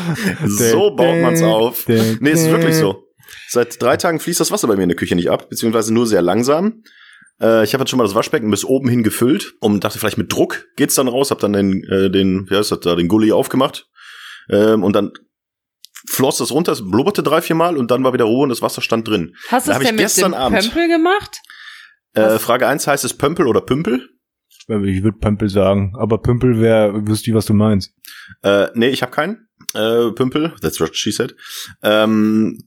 [SPEAKER 2] [laughs] So baut man's auf. Nee, es ist wirklich so. Seit drei Tagen fließt das Wasser bei mir in der Küche nicht ab, beziehungsweise nur sehr langsam. Äh, ich habe jetzt schon mal das Waschbecken bis oben hin gefüllt und dachte vielleicht mit Druck geht's dann raus. Hab dann den, äh, den, wie heißt das da, den Gully aufgemacht ähm, und dann floss das runter, es blubberte drei, vier Mal und dann war wieder Ruhe und das Wasser stand drin.
[SPEAKER 3] Hast du es denn mit
[SPEAKER 2] gestern
[SPEAKER 3] dem
[SPEAKER 2] Abend-
[SPEAKER 3] Pömpel gemacht?
[SPEAKER 2] Äh? Frage eins heißt es Pömpel oder Pümpel?
[SPEAKER 1] Ich würde Pömpel sagen, aber Pümpel wäre, wüsste ich, was du meinst.
[SPEAKER 2] Äh, nee, ich habe keinen. Äh, Pümpel, that's what she said. Ähm,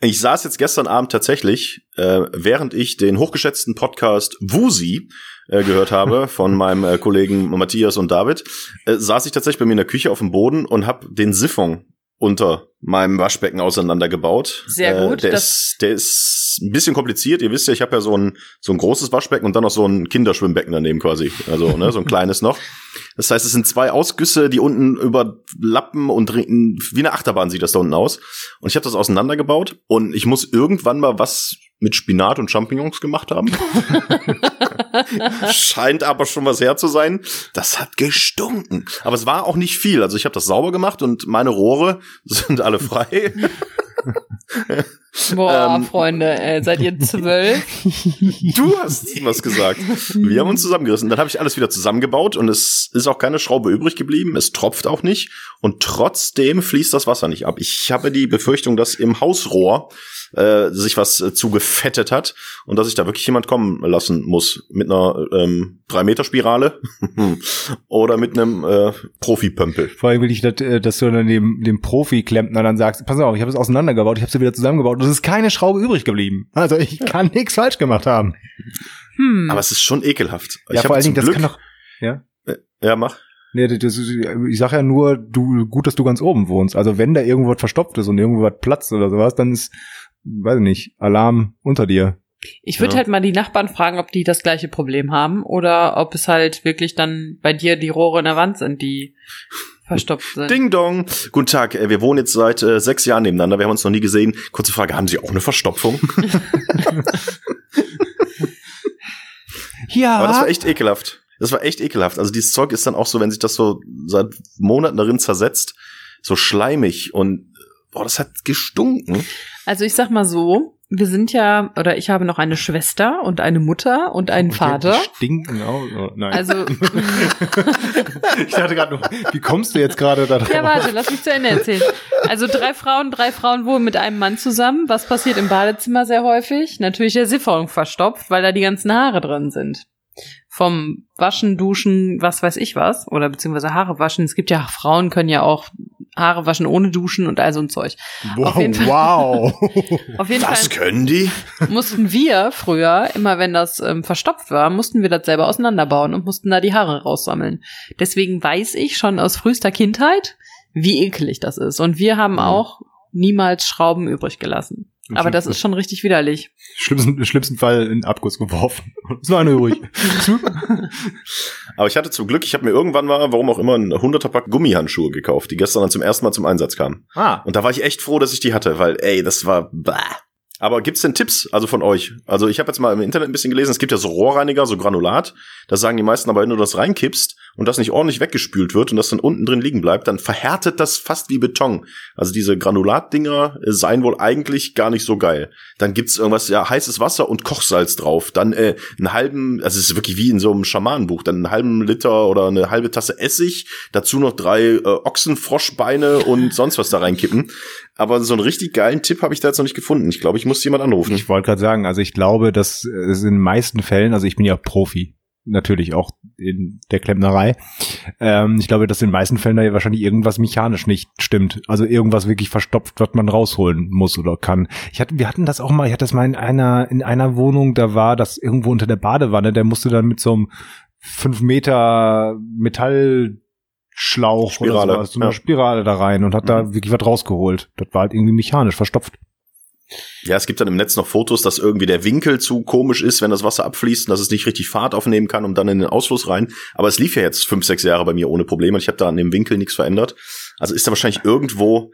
[SPEAKER 2] ich saß jetzt gestern Abend tatsächlich, äh, während ich den hochgeschätzten Podcast Wusi äh, gehört habe [laughs] von meinem äh, Kollegen Matthias und David, äh, saß ich tatsächlich bei mir in der Küche auf dem Boden und habe den Siphon unter meinem Waschbecken auseinandergebaut.
[SPEAKER 3] Sehr gut,
[SPEAKER 2] Äh, der,
[SPEAKER 3] das-
[SPEAKER 2] ist, der ist ein bisschen kompliziert. Ihr wisst ja, ich habe ja so ein, so ein großes Waschbecken und dann noch so ein Kinderschwimmbecken daneben quasi. Also ne, so ein kleines noch. Das heißt, es sind zwei Ausgüsse, die unten überlappen und wie eine Achterbahn sieht das da unten aus. Und ich habe das auseinandergebaut und ich muss irgendwann mal was mit Spinat und Champignons gemacht haben. [laughs] Scheint aber schon was her zu sein. Das hat gestunken. Aber es war auch nicht viel. Also ich habe das sauber gemacht und meine Rohre [laughs] sind alle frei.
[SPEAKER 3] Boah,
[SPEAKER 2] Ähm.
[SPEAKER 3] Freunde, ey, seid ihr zwölf?
[SPEAKER 2] Du hast was gesagt. Wir haben uns zusammengerissen. Dann habe ich alles wieder zusammengebaut und es ist auch keine Schraube übrig geblieben. Es tropft auch nicht und trotzdem fließt das Wasser nicht ab. Ich habe die Befürchtung, dass im Hausrohr äh, sich was äh, zugefettet hat und dass ich da wirklich jemand kommen lassen muss mit einer ähm, 3-Meter-Spirale [laughs] oder mit einem äh, Profi-Pömpel.
[SPEAKER 1] Vor allem will ich, dass, äh, dass du dann dem, dem Profi-Klempner dann sagst, pass auf, ich habe es auseinandergebaut, ich habe es wieder zusammengebaut und es ist keine Schraube übrig geblieben. Also ich kann nichts falsch gemacht haben.
[SPEAKER 3] Hm.
[SPEAKER 2] Aber es ist schon ekelhaft.
[SPEAKER 1] Ja,
[SPEAKER 2] ich
[SPEAKER 1] vor allen Dingen, das
[SPEAKER 2] Glück,
[SPEAKER 1] kann doch,
[SPEAKER 2] ja, mach.
[SPEAKER 1] nee, das ist, ich sag ja nur, du, gut, dass du ganz oben wohnst. Also wenn da irgendwo was verstopft ist und irgendwo was platzt oder sowas, dann ist, weiß ich nicht, Alarm unter dir.
[SPEAKER 3] Ich würde
[SPEAKER 2] Ja.
[SPEAKER 3] halt mal die Nachbarn fragen, ob die das gleiche Problem haben oder ob es halt wirklich dann bei dir die Rohre in der Wand sind, die verstopft sind.
[SPEAKER 2] Ding Dong. Guten Tag, äh, wir wohnen jetzt seit äh, sechs Jahren nebeneinander, wir haben uns noch nie gesehen. Kurze Frage, haben Sie auch eine Verstopfung? [laughs]
[SPEAKER 1] Ja.
[SPEAKER 2] Aber das war echt ekelhaft. Das war echt ekelhaft. Also dieses Zeug ist dann auch so, wenn sich das so seit Monaten darin zersetzt, so schleimig und boah, das hat gestunken.
[SPEAKER 3] Also ich sag mal so, wir sind ja, oder ich habe noch eine Schwester und eine Mutter und einen Vater.
[SPEAKER 1] Die stinken auch. Oh, nein.
[SPEAKER 3] Also, [laughs] [laughs]
[SPEAKER 1] ich dachte gerade noch, wie kommst du jetzt gerade da drauf?
[SPEAKER 3] ja, warte, lass mich zu Ende erzählen. Also drei Frauen, drei Frauen wohnen mit einem Mann zusammen. Was passiert im Badezimmer sehr häufig? Natürlich der Siphon verstopft, weil da die ganzen Haare drin sind. Vom Waschen, Duschen, was weiß ich was, oder beziehungsweise Haare waschen. Es gibt ja, Frauen können ja auch Haare waschen ohne Duschen und all so ein Zeug.
[SPEAKER 1] Wow,
[SPEAKER 3] Auf jeden Fall.
[SPEAKER 1] wow. [laughs]
[SPEAKER 3] Auf jeden
[SPEAKER 2] Was
[SPEAKER 3] Fall
[SPEAKER 2] können die?
[SPEAKER 3] mussten wir früher, immer wenn das ähm, verstopft war, mussten wir das selber auseinanderbauen und mussten da die Haare raussammeln. Deswegen weiß ich schon aus frühester Kindheit, wie ekelig das ist. Und wir haben
[SPEAKER 2] Mhm.
[SPEAKER 3] auch niemals Schrauben übrig gelassen. Aber das ist schon richtig widerlich.
[SPEAKER 1] Schlimmsten, schlimmsten Fall in den Abguss geworfen. [laughs] Ist nur eine übrig. [laughs]
[SPEAKER 2] Aber ich hatte zum Glück, ich habe mir irgendwann mal, warum auch immer, ein 100er Pack Gummihandschuhe gekauft, die gestern dann zum ersten Mal zum Einsatz kamen.
[SPEAKER 1] ah.
[SPEAKER 2] Und da war ich echt froh, dass ich die hatte, weil, ey, das war. Bah. Aber gibt's denn Tipps, also von euch? Also ich habe jetzt mal im Internet ein bisschen gelesen, es gibt ja so Rohrreiniger, so Granulat. Da sagen die meisten aber, wenn du das reinkippst und das nicht ordentlich weggespült wird und das dann unten drin liegen bleibt, dann verhärtet das fast wie Beton. Also diese Granulatdinger äh, seien wohl eigentlich gar nicht so geil. Dann gibt's irgendwas, ja, heißes Wasser und Kochsalz drauf. Dann äh, einen halben, also es ist wirklich wie in so einem Schamanenbuch, dann einen halben Liter oder eine halbe Tasse Essig, dazu noch drei äh, Ochsenfroschbeine und sonst was da reinkippen. Aber so einen richtig geilen Tipp habe ich da jetzt noch nicht gefunden. Ich glaube, ich muss jemand anrufen.
[SPEAKER 1] Ich wollte gerade sagen, also ich glaube, dass es in den meisten Fällen, also ich bin ja Profi, natürlich auch in der Klempnerei. Ähm, ich glaube, dass in den meisten Fällen da ja wahrscheinlich irgendwas mechanisch nicht stimmt. Also irgendwas wirklich verstopft, was man rausholen muss oder kann. Ich hatte, wir hatten das auch mal, ich hatte das mal in einer, in einer Wohnung, da war das irgendwo unter der Badewanne, der musste dann mit so einem fünf Meter Metallschlauch
[SPEAKER 2] Spirale,
[SPEAKER 1] oder sowas, so eine
[SPEAKER 2] ja.
[SPEAKER 1] Spirale da rein und hat da
[SPEAKER 2] Mhm.
[SPEAKER 1] wirklich was rausgeholt. Das war halt irgendwie mechanisch verstopft.
[SPEAKER 2] Ja, es gibt dann im Netz noch Fotos, dass irgendwie der Winkel zu komisch ist, wenn das Wasser abfließt und dass es nicht richtig Fahrt aufnehmen kann, um dann in den Ausfluss rein. Aber es lief ja jetzt fünf, sechs Jahre bei mir ohne Probleme und ich habe da an dem Winkel nichts verändert. Also ist da wahrscheinlich irgendwo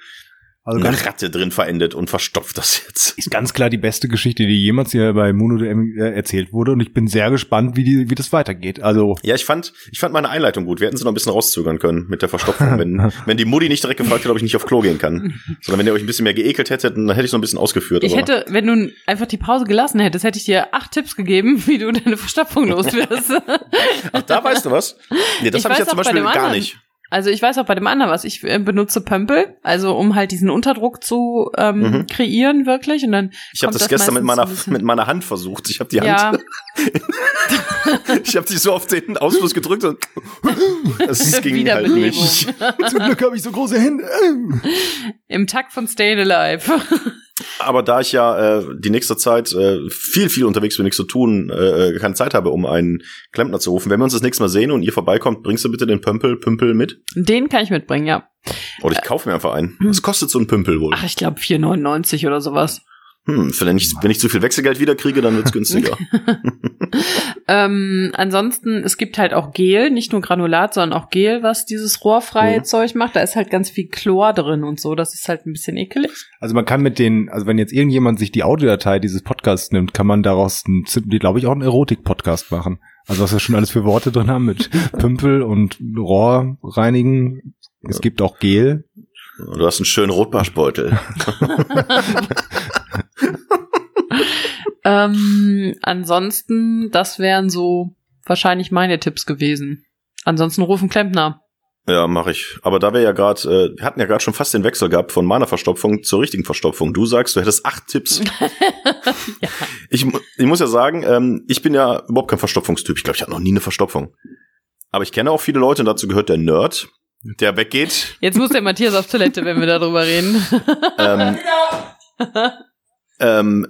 [SPEAKER 1] Also
[SPEAKER 2] eine
[SPEAKER 1] ganz,
[SPEAKER 2] Ratte drin verendet und verstopft das jetzt.
[SPEAKER 1] ist ganz klar die beste Geschichte, die jemals hier bei Mono DM äh, erzählt wurde. Und ich bin sehr gespannt, wie, die, wie das weitergeht. Also,
[SPEAKER 2] Ja, ich fand, ich fand meine Einleitung gut. Wir hätten sie noch ein bisschen rauszögern können mit der Verstopfung. wenn, [laughs] wenn die Mutti nicht direkt gefragt hätte, ob ich nicht auf Klo gehen kann. Sondern wenn ihr euch ein bisschen mehr geekelt hättet, dann hätte ich noch ein bisschen ausgeführt.
[SPEAKER 3] Ich
[SPEAKER 2] aber-
[SPEAKER 3] hätte, wenn du einfach die Pause gelassen hättest, hätte ich dir acht Tipps gegeben, [laughs] wie du deine Verstopfung los wirst.
[SPEAKER 2] Ach, da weißt du was? Nee, das
[SPEAKER 3] Ich
[SPEAKER 2] habe ich
[SPEAKER 3] weiß
[SPEAKER 2] ja zum
[SPEAKER 3] bei
[SPEAKER 2] Beispiel
[SPEAKER 3] dem
[SPEAKER 2] gar
[SPEAKER 3] anderen.
[SPEAKER 2] nicht.
[SPEAKER 3] Also ich weiß auch bei dem anderen was. Ich äh, benutze Pömpel, also um halt diesen Unterdruck zu ähm,
[SPEAKER 2] Mhm.
[SPEAKER 3] kreieren wirklich. Und dann
[SPEAKER 2] Ich habe
[SPEAKER 3] kommt
[SPEAKER 2] das gestern mit meiner, mit meiner Hand versucht. Ich habe die Hand,
[SPEAKER 3] ja, [laughs] [laughs]
[SPEAKER 2] ich habe die so auf den Ausfluss gedrückt und [laughs] es ging halt nicht. [laughs]
[SPEAKER 1] zum Glück habe ich so große Hände.
[SPEAKER 3] Im Takt von Stayin' Alive.
[SPEAKER 2] Aber da ich ja äh, die nächste Zeit äh, viel, viel unterwegs bin, nichts zu tun, äh, keine Zeit habe, um einen Klempner zu rufen, wenn wir uns das nächste Mal sehen und ihr vorbeikommt, bringst du bitte den Pömpel, Pümpel mit?
[SPEAKER 3] Den kann ich mitbringen, ja.
[SPEAKER 2] Oder ich kaufe mir einfach einen. Was kostet so ein Pümpel wohl?
[SPEAKER 3] Ach, ich glaube 4,99 oder sowas.
[SPEAKER 2] Hm, wenn ich, wenn ich zu viel Wechselgeld wiederkriege, dann wird's günstiger. [laughs]
[SPEAKER 3] Ähm, ansonsten, es gibt halt auch Gel, nicht nur Granulat, sondern auch Gel, was dieses rohrfreie
[SPEAKER 2] Mhm.
[SPEAKER 3] Zeug macht. Da ist halt ganz viel Chlor drin und so. Das ist halt ein bisschen ekelig.
[SPEAKER 1] Also man kann mit den, also wenn jetzt irgendjemand sich die Audiodatei dieses Podcasts nimmt, kann man daraus, glaube ich, auch einen Erotik-Podcast machen. Also was wir schon alles für Worte drin haben mit [laughs] Pümpel und Rohr reinigen. Es gibt auch Gel.
[SPEAKER 2] Du hast einen schönen Rotbarschbeutel. [laughs] [laughs]
[SPEAKER 3] Ähm, ansonsten, das wären so wahrscheinlich meine Tipps gewesen. Ansonsten rufen Klempner.
[SPEAKER 2] Ja, mache ich. Aber da wir ja gerade, äh, wir hatten ja gerade schon fast den Wechsel gehabt von meiner Verstopfung zur richtigen Verstopfung. Du sagst, du hättest acht Tipps. [laughs]
[SPEAKER 3] Ja.
[SPEAKER 2] ich, ich muss ja sagen, ähm, ich bin ja überhaupt kein Verstopfungstyp. Ich glaube, ich hatte noch nie eine Verstopfung. Aber ich kenne auch viele Leute und dazu gehört der Nerd, der weggeht.
[SPEAKER 3] Jetzt muss der Matthias auf Toilette, wenn wir darüber reden.
[SPEAKER 2] ähm, [laughs] ähm,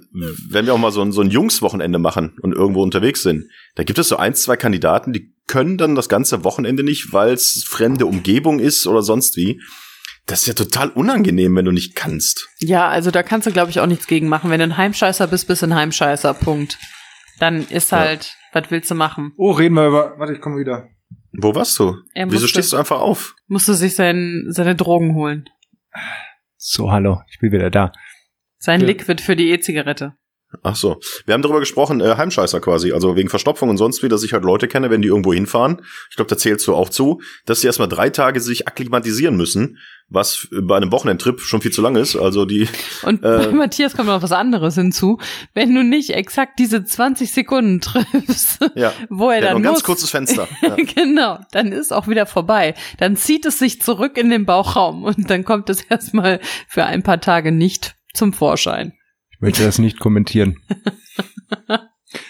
[SPEAKER 2] wenn wir auch mal so ein, so ein Jungswochenende machen und irgendwo unterwegs sind, da gibt es so ein, zwei Kandidaten, die können dann das ganze Wochenende nicht, weil es fremde Umgebung ist oder sonst wie. Das ist ja total unangenehm, wenn du nicht kannst.
[SPEAKER 3] Ja, also da kannst du, glaube ich, auch nichts gegen machen. Wenn du ein Heimscheißer bist, bist du ein Heimscheißer. Punkt. Dann ist
[SPEAKER 2] Ja.
[SPEAKER 3] halt, was willst du machen?
[SPEAKER 1] Oh, reden wir über, warte, ich komme wieder.
[SPEAKER 2] Wo warst du?
[SPEAKER 3] Er
[SPEAKER 2] Wieso
[SPEAKER 3] musste-
[SPEAKER 2] stehst du einfach auf?
[SPEAKER 3] Musst du sich sein, seine Drogen holen.
[SPEAKER 1] So, hallo, ich bin wieder da.
[SPEAKER 3] Sein
[SPEAKER 1] Ja.
[SPEAKER 3] Liquid für die E-Zigarette.
[SPEAKER 2] Ach so. Wir haben darüber gesprochen, äh, Heimscheißer quasi, also wegen Verstopfung und sonst wie, dass ich halt Leute kenne, wenn die irgendwo hinfahren. Ich glaube, da zählst du auch zu, dass sie erstmal drei Tage sich akklimatisieren müssen, was bei einem Wochenendtrip schon viel zu lang ist. Also die, [laughs]
[SPEAKER 3] Und
[SPEAKER 2] Äh.
[SPEAKER 3] bei Matthias kommt noch was anderes hinzu. Wenn du nicht exakt diese 20 Sekunden triffst, [laughs]
[SPEAKER 2] ja, [laughs]
[SPEAKER 3] wo er
[SPEAKER 2] hat
[SPEAKER 3] dann
[SPEAKER 2] ein ganz kurzes Fenster. Ja.
[SPEAKER 3] genau, dann ist auch wieder vorbei. Dann zieht es sich zurück in den Bauchraum und dann kommt es erstmal für ein paar Tage nicht zum Vorschein.
[SPEAKER 1] Ich möchte das nicht kommentieren. [laughs]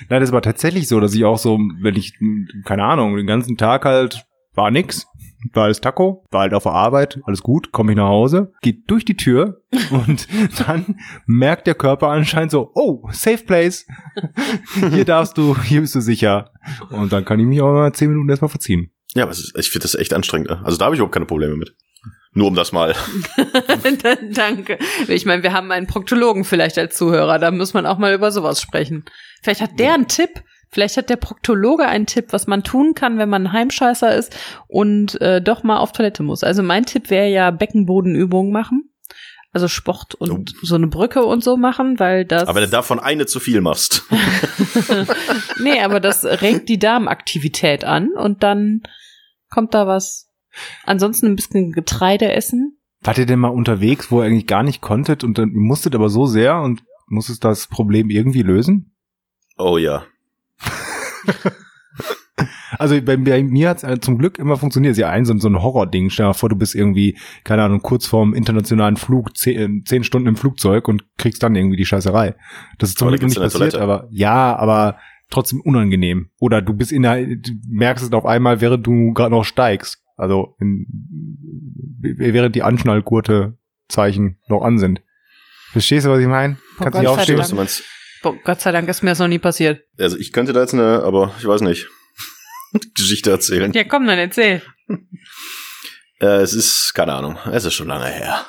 [SPEAKER 1] Nein, das war tatsächlich so, dass ich auch so, wenn ich, keine Ahnung, den ganzen Tag halt war nix, war alles Taco, war halt auf der Arbeit, alles gut, komme ich nach Hause, geht durch die Tür [laughs] und dann merkt der Körper anscheinend so, oh, safe place, [laughs] hier darfst du, hier bist du sicher. Und dann kann ich mich auch mal zehn Minuten erstmal verziehen.
[SPEAKER 2] Ja, aber ist, ich finde das echt anstrengend. ne? Also da habe ich überhaupt keine Probleme mit. Nur um das mal. [laughs]
[SPEAKER 3] Danke. Ich meine, wir haben einen Proktologen vielleicht als Zuhörer, da muss man auch mal über sowas sprechen. Vielleicht hat der einen Tipp, vielleicht hat der Proktologe einen Tipp, was man tun kann, wenn man ein Heimscheißer ist und äh, doch mal auf Toilette muss. Also mein Tipp wäre ja Beckenbodenübungen machen. Also Sport und so eine Brücke und so machen, weil das.
[SPEAKER 2] Aber wenn du davon eine zu viel machst. [laughs] [laughs]
[SPEAKER 3] nee, aber das regt die Darmaktivität an und dann kommt da was. Ansonsten ein bisschen Getreide essen.
[SPEAKER 1] Wart ihr denn mal unterwegs, wo ihr eigentlich gar nicht konntet und dann musstet aber so sehr und musstet das Problem irgendwie lösen?
[SPEAKER 2] Oh ja. [laughs]
[SPEAKER 1] Also bei, bei mir hat's äh, zum Glück immer funktioniert. Es ist ja ein so, ein- so ein Horror-Ding. Stell dir mal vor, du bist irgendwie, keine Ahnung, kurz vorm internationalen Flug, zehn, zehn Stunden im Flugzeug und kriegst dann irgendwie die Scheißerei. Das ist zum
[SPEAKER 2] Aber
[SPEAKER 1] Glück nicht passiert,
[SPEAKER 2] Toilette.
[SPEAKER 1] aber ja, aber trotzdem unangenehm. Oder du bist in der, du merkst es auf einmal, während du gerade noch steigst. Also in, während die Anschnallgurte-Zeichen noch an sind. Verstehst du, was ich meine? Kannst
[SPEAKER 3] Gott
[SPEAKER 1] nicht
[SPEAKER 3] sei
[SPEAKER 2] Ich
[SPEAKER 1] aufstehen?
[SPEAKER 2] weiß, was du meinst.
[SPEAKER 3] Boah, Gott sei Dank ist mir das noch nie passiert.
[SPEAKER 2] Also ich könnte da jetzt eine, aber ich weiß nicht, [laughs] Geschichte erzählen.
[SPEAKER 3] Ja, komm, dann erzähl. [laughs]
[SPEAKER 2] Äh, es ist, keine Ahnung, es ist schon lange her.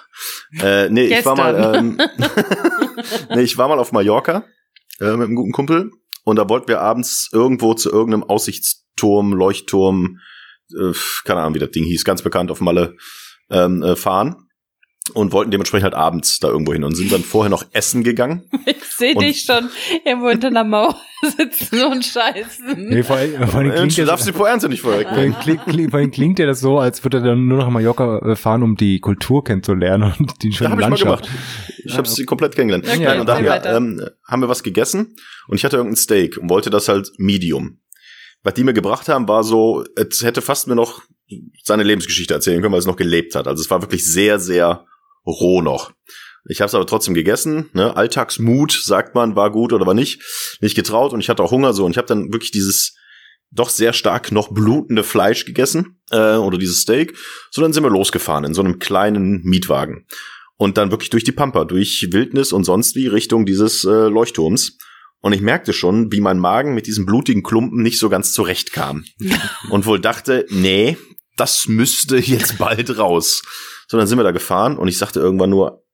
[SPEAKER 2] Äh, nee, ich war mal, ähm, [laughs] nee, ich war mal auf Mallorca äh, mit einem guten Kumpel und da wollten wir abends irgendwo zu irgendeinem Aussichtsturm, Leuchtturm, äh, keine Ahnung, wie das Ding hieß, ganz bekannt auf Malle ähm, äh, fahren und wollten dementsprechend halt abends da irgendwo hin und sind dann vorher noch essen gegangen. [laughs]
[SPEAKER 3] Ich sehe dich schon irgendwo hinter einer Mauer [laughs] sitzen und scheißen.
[SPEAKER 1] Nee, vor vor allem
[SPEAKER 2] Äh,
[SPEAKER 1] klingt
[SPEAKER 2] Du
[SPEAKER 1] ja
[SPEAKER 2] darfst die Pointe nicht vorher
[SPEAKER 1] klingt, klingt, vor allem klingt ja das so, als würde er dann nur nach Mallorca äh, fahren, um die Kultur kennenzulernen [laughs] und die
[SPEAKER 2] Da
[SPEAKER 1] schöne
[SPEAKER 2] habe ich mal
[SPEAKER 1] Landschaft.
[SPEAKER 2] gemacht. Ich habe sie komplett kennengelernt.
[SPEAKER 3] Okay,
[SPEAKER 2] Nein, und da haben wir, ähm, haben wir was gegessen und ich hatte irgendein Steak und wollte das halt Medium. Was die mir gebracht haben, war so, es hätte fast mir noch seine Lebensgeschichte erzählen können, weil es noch gelebt hat. Also es war wirklich sehr, sehr roh noch. Ich habe es aber trotzdem gegessen. Ne? Alltagsmut, sagt man, war gut oder war nicht. Nicht getraut und ich hatte auch Hunger so. Und ich habe dann wirklich dieses doch sehr stark noch blutende Fleisch gegessen äh, oder dieses Steak. So, dann sind wir losgefahren in so einem kleinen Mietwagen. Und dann wirklich durch die Pampa, durch Wildnis und sonst wie Richtung dieses äh, Leuchtturms. Und ich merkte schon, wie mein Magen mit diesem blutigen Klumpen nicht so ganz zurechtkam. [laughs] und wohl dachte, nee, das müsste jetzt bald raus. So, dann sind wir da gefahren und ich sagte irgendwann nur,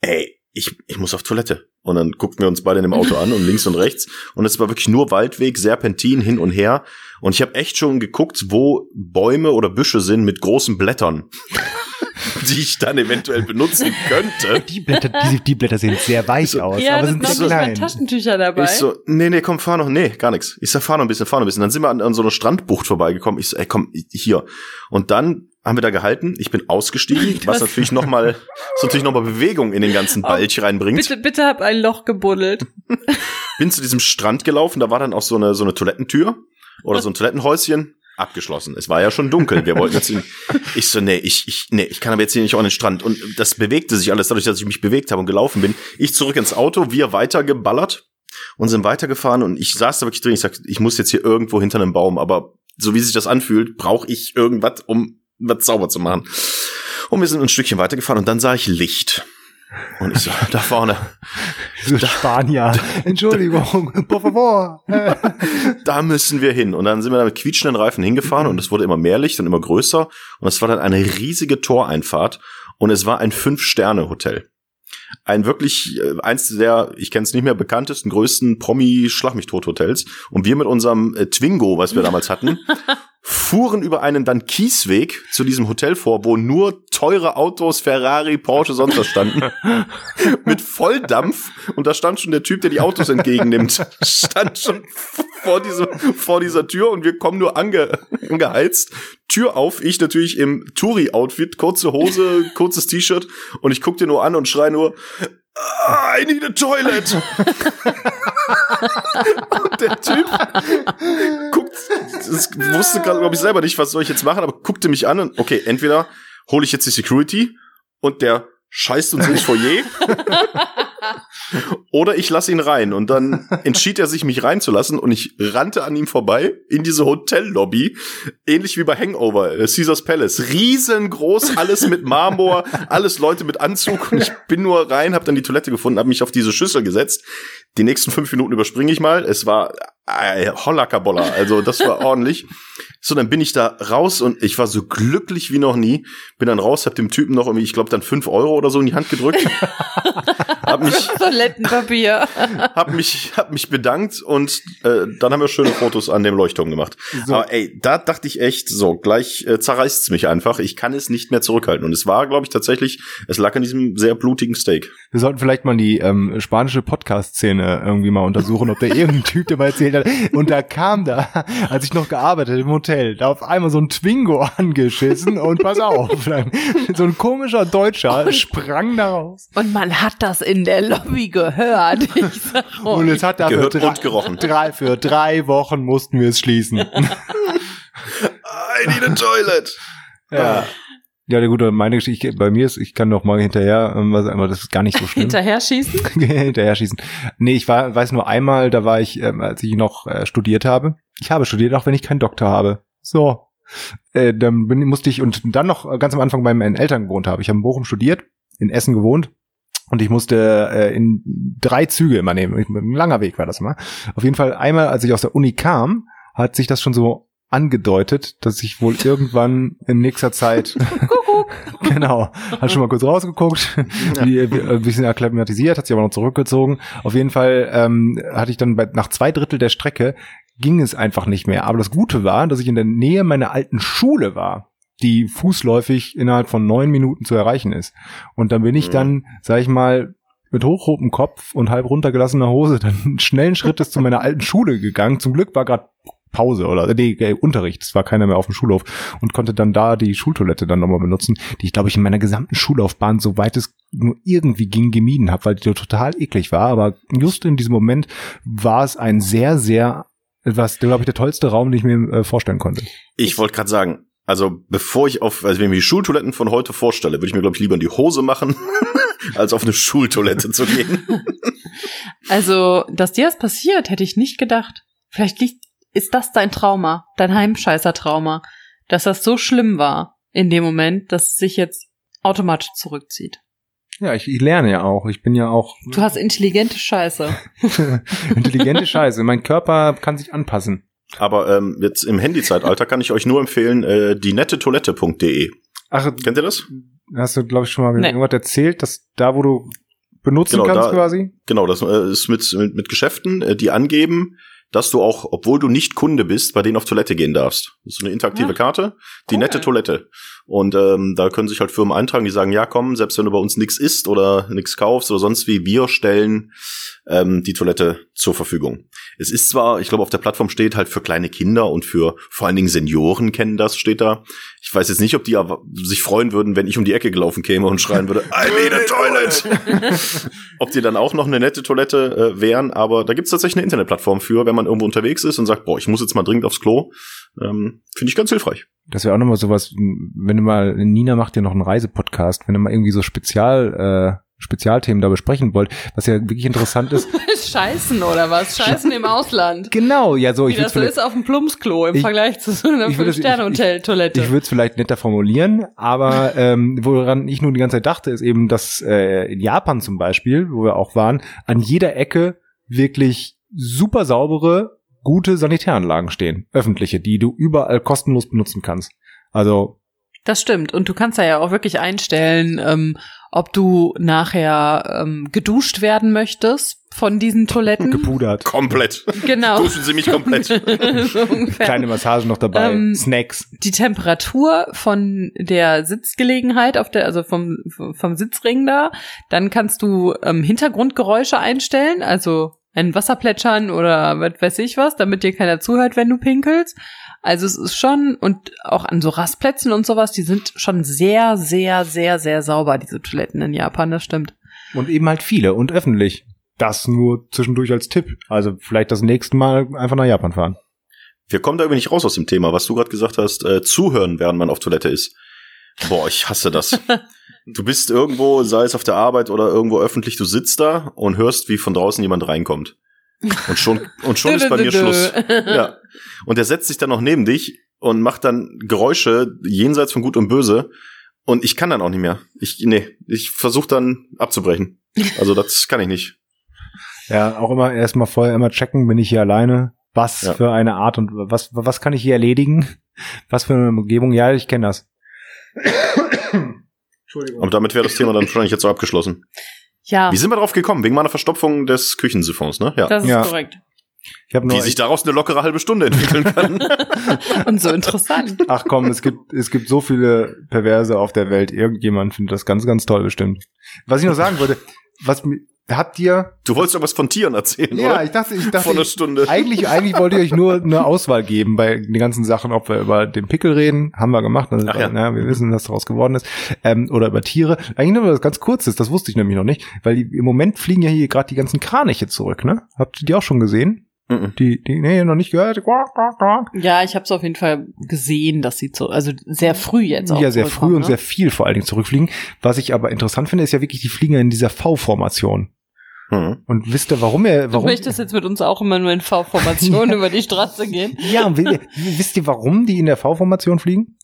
[SPEAKER 2] ey, ich, ich muss auf Toilette. Und dann guckten wir uns beide in dem Auto an und links und rechts. Und es war wirklich nur Waldweg, Serpentin hin und her. Und ich habe echt schon geguckt, wo Bäume oder Büsche sind mit großen Blättern, [laughs] die ich dann eventuell benutzen könnte.
[SPEAKER 1] Die Blätter, die, die Blätter sehen sehr weich aus,
[SPEAKER 3] ja,
[SPEAKER 1] aber
[SPEAKER 3] das
[SPEAKER 1] sind
[SPEAKER 3] mal
[SPEAKER 1] klein.
[SPEAKER 3] Taschentücher dabei.
[SPEAKER 2] Ich so, nee, nee, komm, fahr noch, nee, gar nichts. Ich sag, fahr noch ein bisschen, fahr noch ein bisschen. Dann sind wir an, an so einer Strandbucht vorbeigekommen. Ich so, ey, komm, hier. Und dann haben wir da gehalten. Ich bin ausgestiegen, [laughs] was natürlich noch mal, was natürlich noch mal Bewegung in den ganzen
[SPEAKER 3] Oh,
[SPEAKER 2] Balch reinbringt.
[SPEAKER 3] bitte, bitte hab ein Loch gebuddelt.
[SPEAKER 2] Bin zu diesem Strand gelaufen. Da war dann auch so eine, so eine Toilettentür oder so ein Toilettenhäuschen. Abgeschlossen. Es war ja schon dunkel. Wir wollten jetzt in, [laughs] ich so, nee, ich, ich, nee, ich kann aber jetzt hier nicht auf den Strand. Und das bewegte sich alles dadurch, dass ich mich bewegt habe und gelaufen bin. Ich zurück ins Auto, wir weitergeballert und sind weitergefahren und ich saß da wirklich drin. Ich sag, ich muss jetzt hier irgendwo hinter einem Baum, aber so wie sich das anfühlt, brauche ich irgendwas, um was sauber zu machen. Und wir sind ein Stückchen weitergefahren und dann sah ich Licht. Und ich so, [laughs] da vorne,
[SPEAKER 1] Spanier. Entschuldigung, [laughs] por favor. [laughs]
[SPEAKER 2] da müssen wir hin. Und dann sind wir da mit quietschenden Reifen hingefahren und es wurde immer mehr Licht und immer größer. Und es war dann eine riesige Toreinfahrt und es war ein Fünf-Sterne-Hotel. Ein wirklich, äh, eins der, ich kenne es nicht mehr, bekanntesten, größten Promi-Schlag-mich-tot-Hotels. Und wir mit unserem äh, Twingo, was wir damals hatten, [laughs] fuhren über einen dann Kiesweg zu diesem Hotel vor, wo nur teure Autos, Ferrari, Porsche, sonst was standen. [laughs] mit Volldampf. Und da stand schon der Typ, der die Autos entgegennimmt, [laughs] stand schon vor, diesem, vor dieser Tür und wir kommen nur ange, angeheizt. Tür auf, ich natürlich im Touri-Outfit, kurze Hose, kurzes T-Shirt und ich guck dir nur an und schrei nur, "Ah, I need a toilet. und der Typ guckt, wusste gerade, glaube ich, selber nicht, was soll ich jetzt machen, aber guckte mich an und okay, entweder hole ich jetzt die Security und der scheißt uns ins Foyer oder ich lasse ihn rein. Und dann entschied er sich, mich reinzulassen und ich rannte an ihm vorbei in diese Hotellobby, ähnlich wie bei Hangover, äh, Caesars Palace. Riesengroß, alles mit Marmor, [laughs] alles Leute mit Anzug und ich bin nur rein, habe dann die Toilette gefunden, habe mich auf diese Schüssel gesetzt. Die nächsten fünf Minuten überspringe ich mal. Es war äh, Hollackerboller, also das war [laughs] ordentlich. So, dann bin ich da raus und ich war so glücklich wie noch nie. Bin dann raus, hab dem Typen noch irgendwie, ich glaube, dann fünf Euro oder so in die Hand gedrückt. [laughs] hab mich,
[SPEAKER 3] Toilettenpapier. [laughs]
[SPEAKER 2] hab mich, hab mich bedankt und äh, dann haben wir schöne Fotos an dem Leuchtturm gemacht.
[SPEAKER 1] So.
[SPEAKER 2] Aber ey, da dachte ich echt, so, gleich äh, zerreißt's mich einfach. Ich kann es nicht mehr zurückhalten. Und es war, glaube ich, tatsächlich, es lag an diesem sehr blutigen Steak.
[SPEAKER 1] Wir sollten vielleicht mal die ähm, spanische Podcast-Szene irgendwie mal untersuchen, ob da irgendein Typ, der mal erzählt hat. Und da kam da, als ich noch gearbeitet im Hotel, da auf einmal so ein Twingo [laughs] angeschissen und pass auf, so ein komischer Deutscher sprang da raus.
[SPEAKER 3] Und man hat das in der Lobby gehört. Ich sag
[SPEAKER 1] Und
[SPEAKER 3] euch.
[SPEAKER 1] es hat dafür
[SPEAKER 2] Gehört
[SPEAKER 1] drei,
[SPEAKER 2] und gerochen.
[SPEAKER 1] Drei, für drei Wochen mussten wir es schließen. [laughs]
[SPEAKER 2] I need a toilet.
[SPEAKER 1] ja. Ja, der gute, meine Geschichte bei mir ist, ich kann noch mal hinterher, ähm, was, aber das ist gar nicht so [laughs] schlimm.
[SPEAKER 3] Hinterher schießen? [laughs]
[SPEAKER 1] hinterher schießen. Nee, ich war, weiß nur einmal, da war ich, ähm, als ich noch äh, studiert habe. Ich habe studiert, auch wenn ich keinen Doktor habe. So. Äh, dann bin, musste ich und dann noch ganz am Anfang bei meinen Eltern gewohnt habe. Ich habe in Bochum studiert, in Essen gewohnt. Und ich musste äh, in drei Züge immer nehmen. Ein langer Weg war das immer. Auf jeden Fall einmal, als ich aus der Uni kam, hat sich das schon so angedeutet, dass ich wohl irgendwann in nächster Zeit [laughs] [laughs] genau. Hat schon mal kurz rausgeguckt, wie, wie, ein bisschen akklimatisiert, hat sich aber noch zurückgezogen. Auf jeden Fall ähm, hatte ich dann bei, nach zwei Drittel der Strecke ging es einfach nicht mehr. Aber das Gute war, dass ich in der Nähe meiner alten Schule war, die fußläufig innerhalb von neun Minuten zu erreichen ist. Und dann bin ich
[SPEAKER 2] Mhm.
[SPEAKER 1] dann, sag ich mal, mit hochrotem Kopf und halb runtergelassener Hose dann [laughs] schnellen Schrittes zu meiner alten Schule gegangen. Zum Glück war gerade Pause oder nee, äh, Unterricht. Es war keiner mehr auf dem Schulhof und konnte dann da die Schultoilette dann nochmal benutzen, die ich glaube ich in meiner gesamten Schullaufbahn, soweit es nur irgendwie ging, gemieden habe, weil die total eklig war. Aber just in diesem Moment war es ein sehr, sehr, was glaube ich der tollste Raum, den ich mir äh, vorstellen konnte.
[SPEAKER 2] Ich wollte gerade sagen, also bevor ich auf, also wenn ich mir die Schultoiletten von heute vorstelle, würde ich mir, glaube ich, lieber in die Hose machen, [laughs] als auf eine Schultoilette zu gehen.
[SPEAKER 3] Also, dass dir das passiert, hätte ich nicht gedacht. Vielleicht liegt, ist das dein Trauma, dein Heimscheißer-Trauma, dass das so schlimm war in dem Moment, dass es sich jetzt automatisch zurückzieht.
[SPEAKER 1] Ja, ich, ich lerne ja auch. Ich bin ja auch
[SPEAKER 3] Du hast intelligente Scheiße. [laughs]
[SPEAKER 1] intelligente Scheiße. Mein Körper kann sich anpassen.
[SPEAKER 2] Aber ähm, jetzt im Handyzeitalter kann ich euch nur empfehlen, äh, die nette Toilette.de.
[SPEAKER 1] Ach,
[SPEAKER 2] Kennt ihr das?
[SPEAKER 1] hast du, glaube ich, schon mal
[SPEAKER 3] Nee.
[SPEAKER 1] irgendwas erzählt, dass da, wo du benutzen
[SPEAKER 2] Genau,
[SPEAKER 1] kannst
[SPEAKER 2] da-
[SPEAKER 1] quasi?
[SPEAKER 2] Genau, das äh, ist mit, mit, mit Geschäften, äh, die angeben, dass du auch, obwohl du nicht Kunde bist, bei denen auf Toilette gehen darfst. Das ist eine interaktive
[SPEAKER 3] Ah,
[SPEAKER 2] Karte, die
[SPEAKER 3] cool.
[SPEAKER 2] nette Toilette. Und ähm, da können sich halt Firmen eintragen, die sagen, ja komm, selbst wenn du bei uns nichts isst oder nichts kaufst oder sonst wie, wir stellen ähm, die Toilette zur Verfügung. Es ist zwar, ich glaube, auf der Plattform steht halt für kleine Kinder und für vor allen Dingen Senioren kennen das, steht da. Ich weiß jetzt nicht, ob die aber sich freuen würden, wenn ich um die Ecke gelaufen käme und schreien würde, I need a toilet! ob die dann auch noch eine nette Toilette äh, wären, aber da gibt's tatsächlich eine Internetplattform für, wenn man irgendwo unterwegs ist und sagt, boah, ich muss jetzt mal dringend aufs Klo. Ähm, Finde ich ganz hilfreich.
[SPEAKER 1] Das wäre auch nochmal sowas, wenn du mal, Nina macht ja noch einen Reisepodcast, wenn du mal irgendwie so Spezial, äh, Spezialthemen da besprechen wollt, was ja wirklich interessant ist. [laughs]
[SPEAKER 3] Scheißen oder was? Scheißen im Ausland.
[SPEAKER 1] genau, ja so,
[SPEAKER 3] Wie
[SPEAKER 1] ich
[SPEAKER 3] das so ist auf dem Plumpsklo im
[SPEAKER 1] Ich-
[SPEAKER 3] Vergleich zu so einer
[SPEAKER 1] es- ich-
[SPEAKER 3] Fünf-Sterne-Hotel-Toilette.
[SPEAKER 1] Ich würde es vielleicht netter formulieren, aber ähm, woran ich nur die ganze Zeit dachte, ist eben, dass äh, in Japan zum Beispiel, wo wir auch waren, an jeder Ecke wirklich super saubere, gute Sanitäranlagen stehen, öffentliche, die du überall kostenlos benutzen kannst. Also
[SPEAKER 3] Das stimmt. Und du kannst da ja auch wirklich einstellen, ähm, ob du nachher ähm, geduscht werden möchtest von diesen Toiletten. [laughs]
[SPEAKER 1] gepudert,
[SPEAKER 2] Komplett.
[SPEAKER 3] genau.
[SPEAKER 2] Duschen Sie mich komplett. [laughs]
[SPEAKER 3] so
[SPEAKER 1] kleine Massagen noch dabei,
[SPEAKER 3] Ähm,
[SPEAKER 1] Snacks.
[SPEAKER 3] die Temperatur von der Sitzgelegenheit auf der, also vom, vom Sitzring da. Dann kannst du ähm, Hintergrundgeräusche einstellen, also ein Wasserplätschern oder was weiß ich was, damit dir keiner zuhört, wenn du pinkelst. Also es ist schon, und auch an so Rastplätzen und sowas, die sind schon sehr, sehr, sehr, sehr sauber, diese Toiletten in Japan, das stimmt.
[SPEAKER 1] Und eben halt viele und öffentlich. Das nur zwischendurch als Tipp. Also vielleicht das nächste Mal einfach nach Japan fahren.
[SPEAKER 2] Wir kommen da irgendwie nicht raus aus dem Thema, was du gerade gesagt hast, äh, zuhören, während man auf Toilette ist. Boah, ich hasse das. [laughs] Du bist irgendwo, sei es auf der Arbeit oder irgendwo öffentlich, du sitzt da und hörst, wie von draußen jemand reinkommt. Und schon, und schon ist bei mir [laughs] Schluss. [laughs] Ja. Und der setzt sich dann noch neben dich und macht dann Geräusche jenseits von Gut und Böse. Und ich kann dann auch nicht mehr. Ich, nee, ich versuche dann abzubrechen. Also das kann ich nicht. [laughs]
[SPEAKER 1] Ja, auch immer erstmal vorher immer checken, bin ich hier alleine? Was
[SPEAKER 2] Ja.
[SPEAKER 1] für eine Art und was, was kann ich hier erledigen? Was für eine Umgebung? Ja, ich kenne das. Entschuldigung.
[SPEAKER 2] Aber damit wäre das Thema dann wahrscheinlich jetzt so abgeschlossen.
[SPEAKER 3] Ja,
[SPEAKER 2] Wie sind wir drauf gekommen? Wegen meiner Verstopfung des Küchensiphons, ne? Ja.
[SPEAKER 3] das ist
[SPEAKER 1] Ja.
[SPEAKER 3] korrekt.
[SPEAKER 1] Ich habe nur
[SPEAKER 2] Wie sich daraus eine lockere halbe Stunde entwickeln kann. [laughs]
[SPEAKER 3] Und so interessant.
[SPEAKER 1] Ach komm, es gibt es gibt so viele Perverse auf der Welt. Irgendjemand findet das ganz ganz toll bestimmt. Was ich noch sagen wollte, was habt ihr
[SPEAKER 2] Du wolltest doch was von Tieren erzählen,
[SPEAKER 1] Ja,
[SPEAKER 2] oder?
[SPEAKER 1] ich dachte, ich dachte
[SPEAKER 2] Vor einer
[SPEAKER 1] ich,
[SPEAKER 2] Stunde.
[SPEAKER 1] eigentlich eigentlich wollte ich euch nur eine Auswahl geben bei den ganzen Sachen, ob wir über den Pickel reden, haben wir gemacht, also,
[SPEAKER 2] ja.
[SPEAKER 1] na, wir wissen, was daraus geworden ist, ähm, oder über Tiere. Eigentlich nur was ganz kurzes, das wusste ich nämlich noch nicht, weil die, im Moment fliegen ja hier gerade die ganzen Kraniche zurück, ne? Habt ihr die auch schon gesehen?
[SPEAKER 2] Mhm.
[SPEAKER 1] Die, die, nee, noch nicht gehört.
[SPEAKER 3] Ja, ich habe es auf jeden Fall gesehen, dass sie so, also sehr früh jetzt auch
[SPEAKER 1] Ja, sehr früh und
[SPEAKER 3] ne?
[SPEAKER 1] sehr viel vor allen Dingen zurückfliegen. Was ich aber interessant finde, ist ja wirklich, die fliegen ja in dieser V-Formation.
[SPEAKER 2] Mhm.
[SPEAKER 1] Und wisst ihr, warum er,
[SPEAKER 3] Du
[SPEAKER 1] warum?
[SPEAKER 3] möchtest jetzt mit uns auch immer nur in V-Formation [laughs] über die Straße gehen?
[SPEAKER 1] Ja, wisst ihr, warum die in der V-Formation fliegen?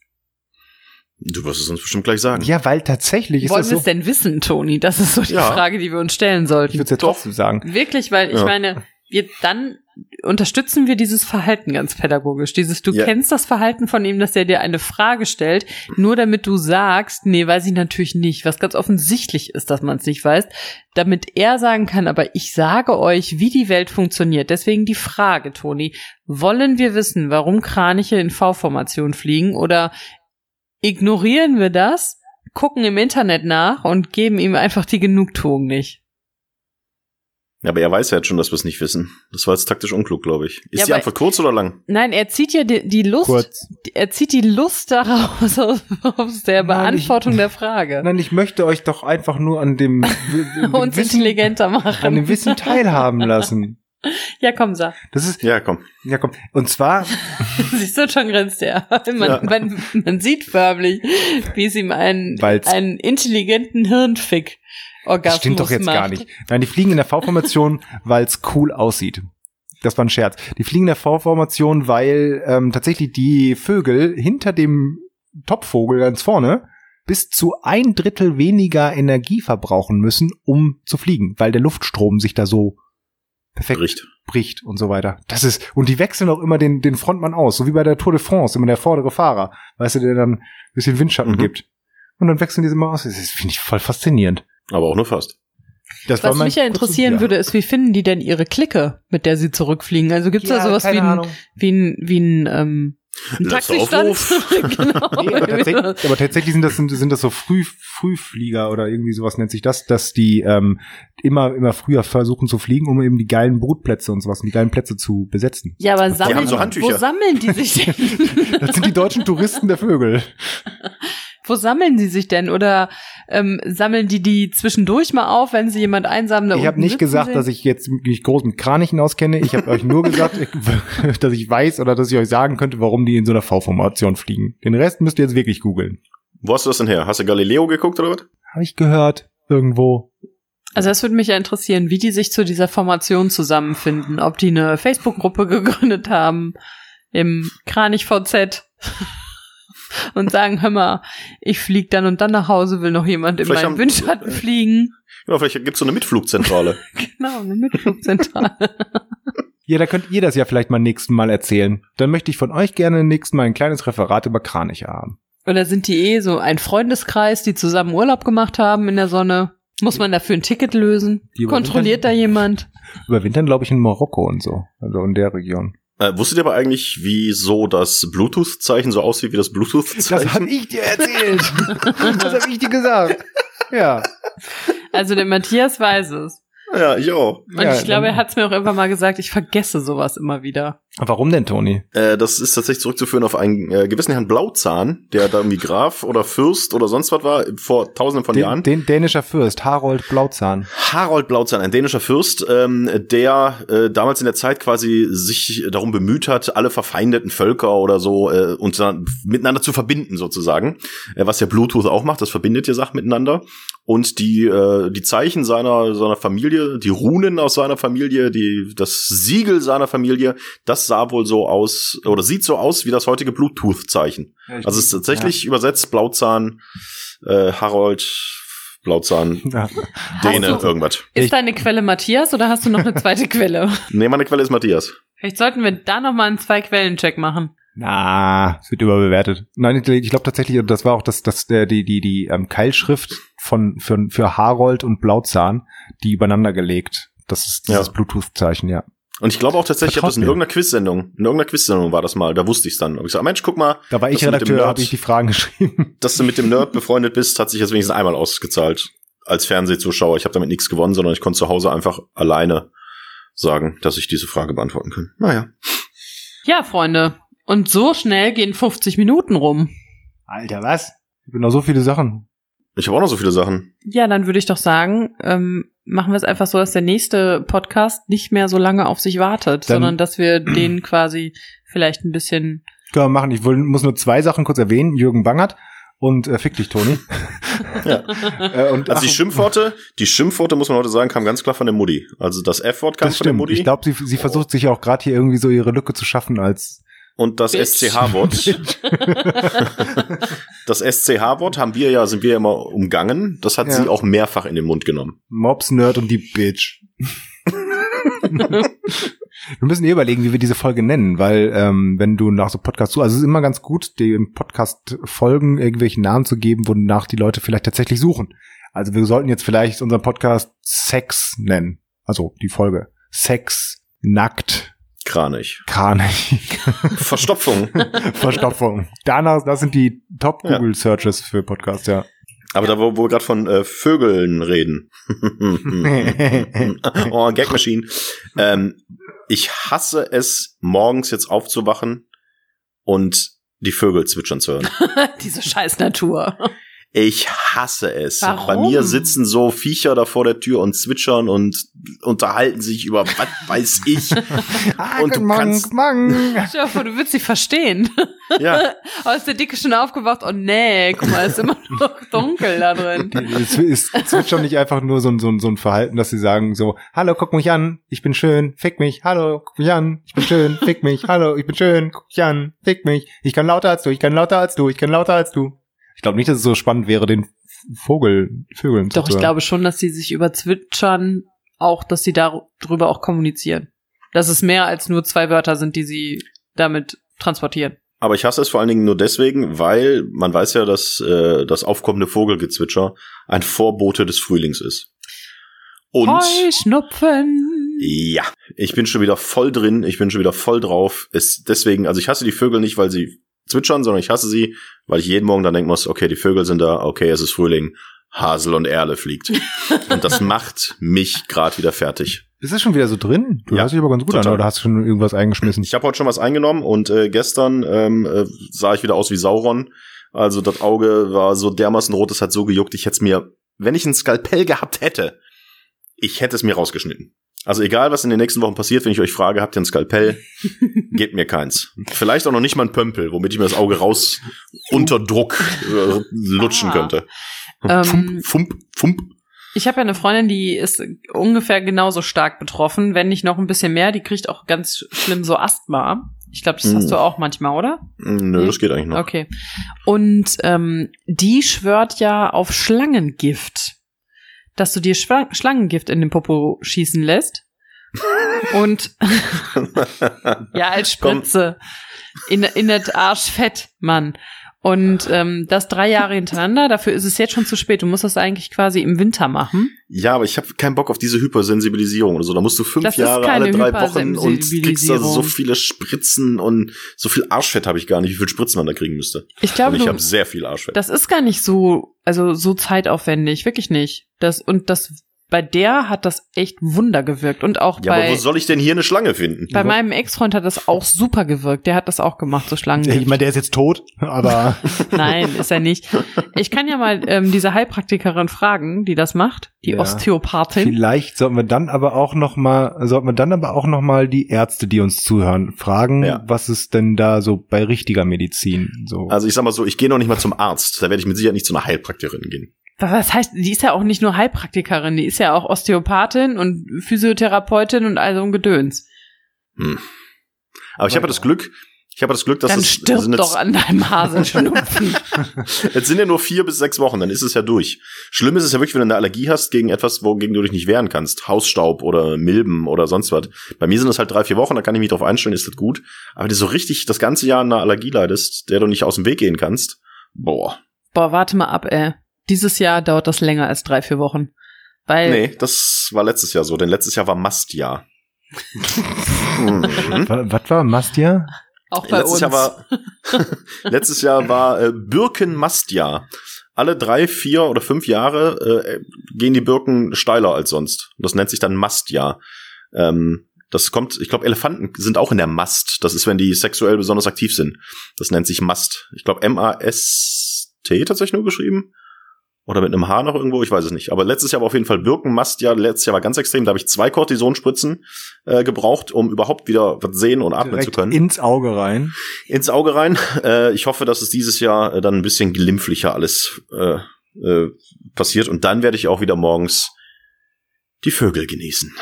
[SPEAKER 2] Du wirst es uns bestimmt gleich sagen.
[SPEAKER 1] Ja, weil tatsächlich ist
[SPEAKER 3] Wollen
[SPEAKER 1] das
[SPEAKER 3] wir
[SPEAKER 1] so.
[SPEAKER 3] es denn wissen, Toni? Das ist so die
[SPEAKER 2] Ja.
[SPEAKER 3] Frage, die wir uns stellen
[SPEAKER 1] Ich
[SPEAKER 3] sollten.
[SPEAKER 1] würde es ja
[SPEAKER 2] Doch.
[SPEAKER 1] trotzdem sagen.
[SPEAKER 3] Wirklich, weil ich
[SPEAKER 2] Ja.
[SPEAKER 3] meine, wir dann unterstützen wir dieses Verhalten ganz pädagogisch. Dieses, du
[SPEAKER 2] Ja.
[SPEAKER 3] kennst das Verhalten von ihm, dass er dir eine Frage stellt, nur damit du sagst, nee, weiß ich natürlich nicht, was ganz offensichtlich ist, dass man es nicht weiß, damit er sagen kann, aber ich sage euch, wie die Welt funktioniert. Deswegen die Frage, Toni, wollen wir wissen, warum Kraniche in V-Formation fliegen oder ignorieren wir das, gucken im Internet nach und geben ihm einfach die Genugtuung nicht?
[SPEAKER 2] Ja, aber er weiß ja jetzt schon, dass wir es nicht wissen. Das war jetzt taktisch unklug, glaube ich. Ist
[SPEAKER 3] Ja,
[SPEAKER 2] die Antwort kurz oder lang?
[SPEAKER 3] Nein, er zieht ja die, die Lust,
[SPEAKER 1] Kurz.
[SPEAKER 3] er zieht die Lust daraus [laughs] aus, aus der
[SPEAKER 1] Nein, ich-
[SPEAKER 3] Beantwortung der Frage.
[SPEAKER 1] Nein, ich möchte euch doch einfach nur an dem, [laughs] dem
[SPEAKER 3] Uns
[SPEAKER 1] Wissen,
[SPEAKER 3] intelligenter machen.
[SPEAKER 1] an dem Wissen teilhaben lassen. [laughs]
[SPEAKER 3] Ja, komm, sag.
[SPEAKER 1] Das ist,
[SPEAKER 2] Ja, komm.
[SPEAKER 1] ja komm. Und zwar,
[SPEAKER 3] Siehst du, schon grinst er. Man,
[SPEAKER 2] Ja.
[SPEAKER 3] man, man sieht förmlich, wie es ihm einen,
[SPEAKER 1] Weil's-
[SPEAKER 3] einen intelligenten Hirnfick Orgasmus
[SPEAKER 1] das stimmt doch jetzt
[SPEAKER 3] macht.
[SPEAKER 1] gar nicht. Nein, die fliegen in der V-Formation, [laughs] weil es cool aussieht. Das war ein Scherz. Die fliegen in der V-Formation, weil ähm, tatsächlich die Vögel hinter dem Topvogel ganz vorne bis zu ein Drittel weniger Energie verbrauchen müssen, um zu fliegen, weil der Luftstrom sich da so perfekt
[SPEAKER 2] Bericht.
[SPEAKER 1] bricht und so weiter. Das ist, und die wechseln auch immer den, den Frontmann aus, so wie bei der Tour de France, immer der vordere Fahrer, weißt du, der dann ein bisschen Windschatten
[SPEAKER 2] Mhm.
[SPEAKER 1] gibt. Und dann wechseln diese mal aus. Das finde ich voll faszinierend.
[SPEAKER 2] Aber auch nur fast.
[SPEAKER 1] Das
[SPEAKER 3] Was
[SPEAKER 1] mein
[SPEAKER 3] mich ja interessieren
[SPEAKER 1] ja.
[SPEAKER 3] würde, ist, wie finden die denn ihre Clique, mit der sie zurückfliegen? Also gibt's da
[SPEAKER 1] Ja,
[SPEAKER 3] sowas
[SPEAKER 1] keine
[SPEAKER 3] wie ein, wie ein, wie ein, ähm, ein Taxistand? [laughs] Genau. [laughs]
[SPEAKER 1] Nee, aber, tatsächlich, aber tatsächlich sind das, sind, sind das so Früh, Frühflieger oder irgendwie sowas nennt sich das, dass die ähm, immer, immer früher versuchen zu fliegen, um eben die geilen Brutplätze und sowas, die geilen Plätze zu besetzen.
[SPEAKER 3] Ja, aber sammeln,
[SPEAKER 2] haben so
[SPEAKER 3] wo sammeln die sich [laughs] denn?
[SPEAKER 1] Das sind die deutschen Touristen der Vögel.
[SPEAKER 3] Wo sammeln sie sich denn? Oder ähm, sammeln die die zwischendurch mal auf, wenn sie jemand einsam da
[SPEAKER 1] Ich habe nicht gesagt,
[SPEAKER 3] sehen?
[SPEAKER 1] dass ich jetzt mich groß mit Kranichen auskenne. Ich habe euch nur gesagt, [laughs] [laughs] dass ich weiß oder dass ich euch sagen könnte, warum die in so einer V-Formation fliegen. Den Rest müsst ihr jetzt wirklich googeln.
[SPEAKER 2] Wo hast du das denn her? Hast du Galileo geguckt oder was?
[SPEAKER 1] Habe ich gehört irgendwo.
[SPEAKER 3] Also das würde mich ja interessieren, wie die sich zu dieser Formation zusammenfinden. Ob die eine Facebook-Gruppe [laughs] gegründet haben im Kranich VZ und sagen, hör mal, ich flieg dann und dann nach Hause, will noch jemand in
[SPEAKER 2] Vielleicht
[SPEAKER 3] meinen
[SPEAKER 2] haben-
[SPEAKER 3] Windschatten fliegen.
[SPEAKER 2] Ja, vielleicht gibt's so eine Mitflugzentrale. [laughs]
[SPEAKER 3] Genau, eine Mitflugzentrale. [laughs]
[SPEAKER 1] Ja, da könnt ihr das ja vielleicht mal nächsten Mal erzählen. Dann möchte ich von euch gerne nächsten Mal ein kleines Referat über Kraniche haben.
[SPEAKER 3] Oder sind die eh so ein Freundeskreis, die zusammen Urlaub gemacht haben in der Sonne? Muss man dafür ein Ticket lösen? Kontrolliert da jemand? [laughs]
[SPEAKER 1] Überwintern, glaube ich, in Marokko und so. Also in der Region.
[SPEAKER 2] Äh, wusstet ihr aber eigentlich, wieso das Bluetooth-Zeichen so aussieht wie das
[SPEAKER 1] Das
[SPEAKER 2] Bluetooth-Zeichen?
[SPEAKER 1] habe ich dir erzählt. das habe ich dir gesagt. Ja.
[SPEAKER 3] Also der Matthias weiß es.
[SPEAKER 2] Ja, ich auch.
[SPEAKER 3] Und
[SPEAKER 1] Ja,
[SPEAKER 3] ich glaube, er hat es mir auch irgendwann mal gesagt, ich vergesse sowas immer wieder.
[SPEAKER 1] Warum denn, Toni?
[SPEAKER 2] Äh, das ist tatsächlich zurückzuführen auf einen äh, gewissen Herrn Blauzahn, der da irgendwie Graf oder Fürst oder sonst was war, vor tausenden von
[SPEAKER 1] Den,
[SPEAKER 2] Jahren.
[SPEAKER 1] den dänischer Fürst, Harold Blauzahn.
[SPEAKER 2] Harold Blauzahn, ein dänischer Fürst, ähm, der äh, damals in der Zeit quasi sich darum bemüht hat, alle verfeindeten Völker oder so äh, und dann miteinander zu verbinden sozusagen, äh, was ja Bluetooth auch macht, das verbindet ja Sachen miteinander und die äh, die Zeichen seiner seiner Familie, die Runen aus seiner Familie, die das Siegel seiner Familie, das sah wohl so aus oder sieht so aus wie das heutige Bluetooth-Zeichen. Also es ist tatsächlich übersetzt Blauzahn, äh, Harold Blauzahn, [laughs]
[SPEAKER 1] Ja.
[SPEAKER 2] Däne,
[SPEAKER 3] du-
[SPEAKER 2] irgendwas.
[SPEAKER 3] Ist deine Quelle Matthias oder hast du noch eine zweite [laughs] Quelle?
[SPEAKER 2] Nee, meine Quelle ist Matthias.
[SPEAKER 3] Vielleicht sollten wir da noch mal einen Zwei-Quellen-Check machen.
[SPEAKER 1] Na, es wird überbewertet. Nein, ich, ich glaube tatsächlich, das war auch das, das der, die, die, die ähm, Keilschrift von für, für Harold und Blauzahn, die übereinander gelegt. Das ist dieses
[SPEAKER 2] Ja.
[SPEAKER 1] Bluetooth-Zeichen, ja.
[SPEAKER 2] Und ich glaube auch tatsächlich, ich habe das in irgendeiner Quizsendung, in irgendeiner Quizsendung war das mal, da wusste ich es dann. Hab ich gesagt, Mensch, guck mal,
[SPEAKER 1] Da war ich Redakteur, habe ich die Fragen [laughs] geschrieben.
[SPEAKER 2] dass du mit dem Nerd befreundet bist, hat sich jetzt wenigstens einmal ausgezahlt als Fernsehzuschauer. Ich habe damit nichts gewonnen, sondern ich konnte zu Hause einfach alleine sagen, dass ich diese Frage beantworten kann. Naja.
[SPEAKER 3] Ja, Freunde. Und so schnell gehen 50 Minuten rum.
[SPEAKER 1] Alter, was? Ich bin noch so viele Sachen.
[SPEAKER 2] Ich habe auch noch so viele Sachen.
[SPEAKER 3] Ja, dann würde ich doch sagen, ähm, machen wir es einfach so, dass der nächste Podcast nicht mehr so lange auf sich wartet,
[SPEAKER 1] Dann-
[SPEAKER 3] sondern dass wir [clears throat] den quasi vielleicht ein bisschen.
[SPEAKER 1] Können wir machen. Ich will, muss nur zwei Sachen kurz erwähnen. Jürgen Bangert und äh, Fick dich, Toni. [laughs]
[SPEAKER 2] Ja.
[SPEAKER 1] äh, und,
[SPEAKER 2] Also die Schimpfworte, die Schimpfworte, muss man heute sagen, kam ganz klar von der Mutti. Also das F-Wort kam
[SPEAKER 1] das
[SPEAKER 2] von der
[SPEAKER 1] stimmt.
[SPEAKER 2] Mutti
[SPEAKER 1] Ich glaube, sie, sie versucht sich auch gerade hier irgendwie so ihre Lücke zu schaffen als
[SPEAKER 2] und das. SCH-Wort. [laughs] das SCH-Wort haben wir ja, sind wir ja immer umgangen. Das hat
[SPEAKER 1] Ja.
[SPEAKER 2] sie auch mehrfach in den Mund genommen.
[SPEAKER 1] Mobs, Nerd und die Bitch. [laughs] Wir müssen eh überlegen, wie wir diese Folge nennen, weil ähm, wenn du nach so Podcasts zu, also es ist immer ganz gut, dem Podcast Folgen irgendwelchen Namen zu geben, wonach die Leute vielleicht tatsächlich suchen. Also wir sollten jetzt vielleicht unseren Podcast Sex nennen. Also die Folge. Sex, nackt,
[SPEAKER 2] Kranich.
[SPEAKER 1] kranig, [laughs]
[SPEAKER 2] Verstopfung. [laughs]
[SPEAKER 1] Verstopfung. Danach, das sind die Top
[SPEAKER 2] Ja.
[SPEAKER 1] Google Searches für Podcasts, ja.
[SPEAKER 2] Aber da, wo, wo wir gerade von äh, Vögeln reden. [laughs] oh, Gag Machine. Ähm, ich hasse es, morgens jetzt aufzuwachen und die Vögel zwitschern zu hören.
[SPEAKER 3] Diese scheiß Natur.
[SPEAKER 2] Ich hasse es.
[SPEAKER 3] Warum?
[SPEAKER 2] Bei mir sitzen so Viecher da vor der Tür und zwitschern und unterhalten sich über was weiß ich. [laughs]
[SPEAKER 1] ah,
[SPEAKER 2] Und du
[SPEAKER 1] guten Morgen,
[SPEAKER 2] kannst-
[SPEAKER 1] Morgen. [laughs]
[SPEAKER 3] Stell vor, du würdest sie verstehen.
[SPEAKER 2] Ja, [laughs]
[SPEAKER 3] Oh, ist der Dicke schon aufgewacht? Oh nee, guck mal, ist immer noch dunkel da drin.
[SPEAKER 1] Es ist Zwitschern nicht einfach nur so ein, so, ein, so ein Verhalten, dass sie sagen so, hallo, guck mich an, ich bin schön, fick mich, hallo, guck mich an, ich bin schön, fick mich, hallo, ich bin schön, guck mich an, fick mich, ich kann lauter als du, ich kann lauter als du, ich kann lauter als du. Ich glaube nicht, dass es so spannend wäre, den Vogel, Vögeln
[SPEAKER 3] Doch, ich glaube schon, dass sie sich über Zwitschern auch, dass sie darüber auch kommunizieren. Dass es mehr als nur zwei Wörter sind, die sie damit transportieren.
[SPEAKER 2] aber ich hasse es vor allen Dingen nur deswegen, weil man weiß ja, dass äh, das aufkommende Vogelgezwitscher ein Vorbote des Frühlings ist. Und
[SPEAKER 3] Heuschnupfen.
[SPEAKER 2] ja, ich bin schon wieder voll drin, ich bin schon wieder voll drauf. Es, deswegen, also ich hasse die Vögel nicht, weil sie zwitschern, sondern ich hasse sie, weil ich jeden Morgen dann denken muss, okay, die Vögel sind da, okay, es ist Frühling, Hasel und Erle fliegt. [laughs] und das macht mich gerade wieder fertig.
[SPEAKER 1] Ist es schon wieder so drin? Du
[SPEAKER 2] Ja,
[SPEAKER 1] hörst dich aber ganz gut
[SPEAKER 2] total.
[SPEAKER 1] an, oder hast du schon irgendwas eingeschmissen?
[SPEAKER 2] Ich habe heute schon was eingenommen und äh, gestern ähm, äh, sah ich wieder aus wie Sauron. Also das Auge war so dermaßen rot, es hat so gejuckt. Ich hätte es mir, wenn ich ein Skalpell gehabt hätte, ich hätte es mir rausgeschnitten. Also egal, was in den nächsten Wochen passiert, wenn ich euch frage, habt ihr ein Skalpell, [laughs] gebt mir keins. Vielleicht auch noch nicht mal ein Pömpel, womit ich mir das Auge raus unter Druck äh, lutschen
[SPEAKER 3] Ah.
[SPEAKER 2] könnte.
[SPEAKER 3] Ähm,
[SPEAKER 2] Fump, fump, fump.
[SPEAKER 3] Ich habe ja eine Freundin, die ist ungefähr genauso stark betroffen, wenn nicht noch ein bisschen mehr. Die kriegt auch ganz schlimm so Asthma. Ich glaube, das hast
[SPEAKER 2] Mm.
[SPEAKER 3] du auch manchmal, oder?
[SPEAKER 2] Nö, das geht eigentlich noch.
[SPEAKER 3] Okay. Und ähm, die schwört ja auf Schlangengift. Dass du dir Schlangengift in den Popo schießen lässt. Und [laughs] [laughs] ja, als
[SPEAKER 2] Komm.
[SPEAKER 3] Spritze. In, in das Arschfett, Mann. Und ähm, das drei Jahre hintereinander, dafür ist es jetzt schon zu spät. Du musst das eigentlich quasi im Winter machen.
[SPEAKER 2] Ja, aber ich habe keinen Bock auf diese Hypersensibilisierung oder so. Da musst du fünf
[SPEAKER 3] Das
[SPEAKER 2] Jahre alle drei Wochen und kriegst da so viele Spritzen und so viel Arschfett habe ich gar nicht, wie viel Spritzen man da kriegen müsste.
[SPEAKER 3] Ich glaube,
[SPEAKER 2] und ich habe sehr viel Arschfett.
[SPEAKER 3] das ist gar nicht so, also so zeitaufwendig, wirklich nicht. Das und das bei der hat das echt Wunder gewirkt und auch
[SPEAKER 2] ja, aber
[SPEAKER 3] bei
[SPEAKER 2] wo soll ich denn hier eine Schlange finden?
[SPEAKER 3] bei meinem Ex-Freund hat das auch super gewirkt. Der hat das auch gemacht, so Schlangen.
[SPEAKER 1] Ich meine, der ist jetzt tot, aber [laughs] [laughs]
[SPEAKER 3] Nein, ist er nicht. Ich kann ja mal ähm, diese Heilpraktikerin fragen, die das macht, die
[SPEAKER 1] Ja.
[SPEAKER 3] Osteopathin.
[SPEAKER 1] vielleicht sollten wir dann aber auch noch mal, sollten wir dann aber auch noch mal die Ärzte, die uns zuhören, fragen,
[SPEAKER 2] Ja.
[SPEAKER 1] was ist denn da so bei richtiger Medizin so.
[SPEAKER 2] Also ich sag mal so, ich gehe noch nicht mal zum Arzt. Da werde ich mit Sicherheit nicht zu einer Heilpraktikerin gehen.
[SPEAKER 3] Was heißt, die ist ja auch nicht nur Heilpraktikerin, die ist ja auch Osteopathin und Physiotherapeutin und all so ein Gedöns.
[SPEAKER 2] Hm. Aber ich habe das Glück, ich habe das Glück, dass
[SPEAKER 3] Dann
[SPEAKER 2] es
[SPEAKER 3] stirb
[SPEAKER 2] sind
[SPEAKER 3] doch
[SPEAKER 2] jetzt,
[SPEAKER 3] an deinem Haselschnupfen. [laughs]
[SPEAKER 2] jetzt sind ja nur vier bis sechs Wochen, dann ist es ja durch. Schlimm ist es ja wirklich, wenn du eine Allergie hast gegen etwas, wogegen du dich nicht wehren kannst. Hausstaub oder Milben oder sonst was. Bei mir sind es halt drei, vier Wochen, da kann ich mich drauf einstellen, ist das gut. Aber wenn du so richtig das ganze Jahr an einer Allergie leidest, der du nicht aus dem Weg gehen kannst, boah.
[SPEAKER 3] Boah, warte mal ab, ey. Dieses Jahr dauert das länger als drei, vier Wochen. Weil
[SPEAKER 2] Nee, das war letztes Jahr so, denn letztes Jahr war Mastjahr. [laughs] mhm.
[SPEAKER 1] Wa- Was war Mastia?
[SPEAKER 3] auch bei
[SPEAKER 2] letztes
[SPEAKER 3] uns.
[SPEAKER 2] Jahr war [laughs] letztes Jahr war äh, Birkenmastjahr. Alle drei, vier oder fünf Jahre äh, gehen die Birken steiler als sonst. Das nennt sich dann Mastjahr. Ähm, das kommt, ich glaube, Elefanten sind auch in der Mast. Das ist, wenn die sexuell besonders aktiv sind. Das nennt sich Mast. Ich glaube, M-A-S-T tatsächlich nur geschrieben. Oder mit einem H noch irgendwo, ich weiß es nicht. Aber letztes Jahr war auf jeden Fall Birkenmastjahr. Letztes Jahr war ganz extrem. Da habe ich zwei Cortisonspritzen äh, gebraucht, um überhaupt wieder was sehen und atmen zu
[SPEAKER 1] Direkt
[SPEAKER 2] können
[SPEAKER 1] ins Auge rein.
[SPEAKER 2] ins Auge rein. Äh, ich hoffe, dass es dieses Jahr äh, dann ein bisschen glimpflicher alles äh, äh, passiert. Und dann werde ich auch wieder morgens die Vögel genießen.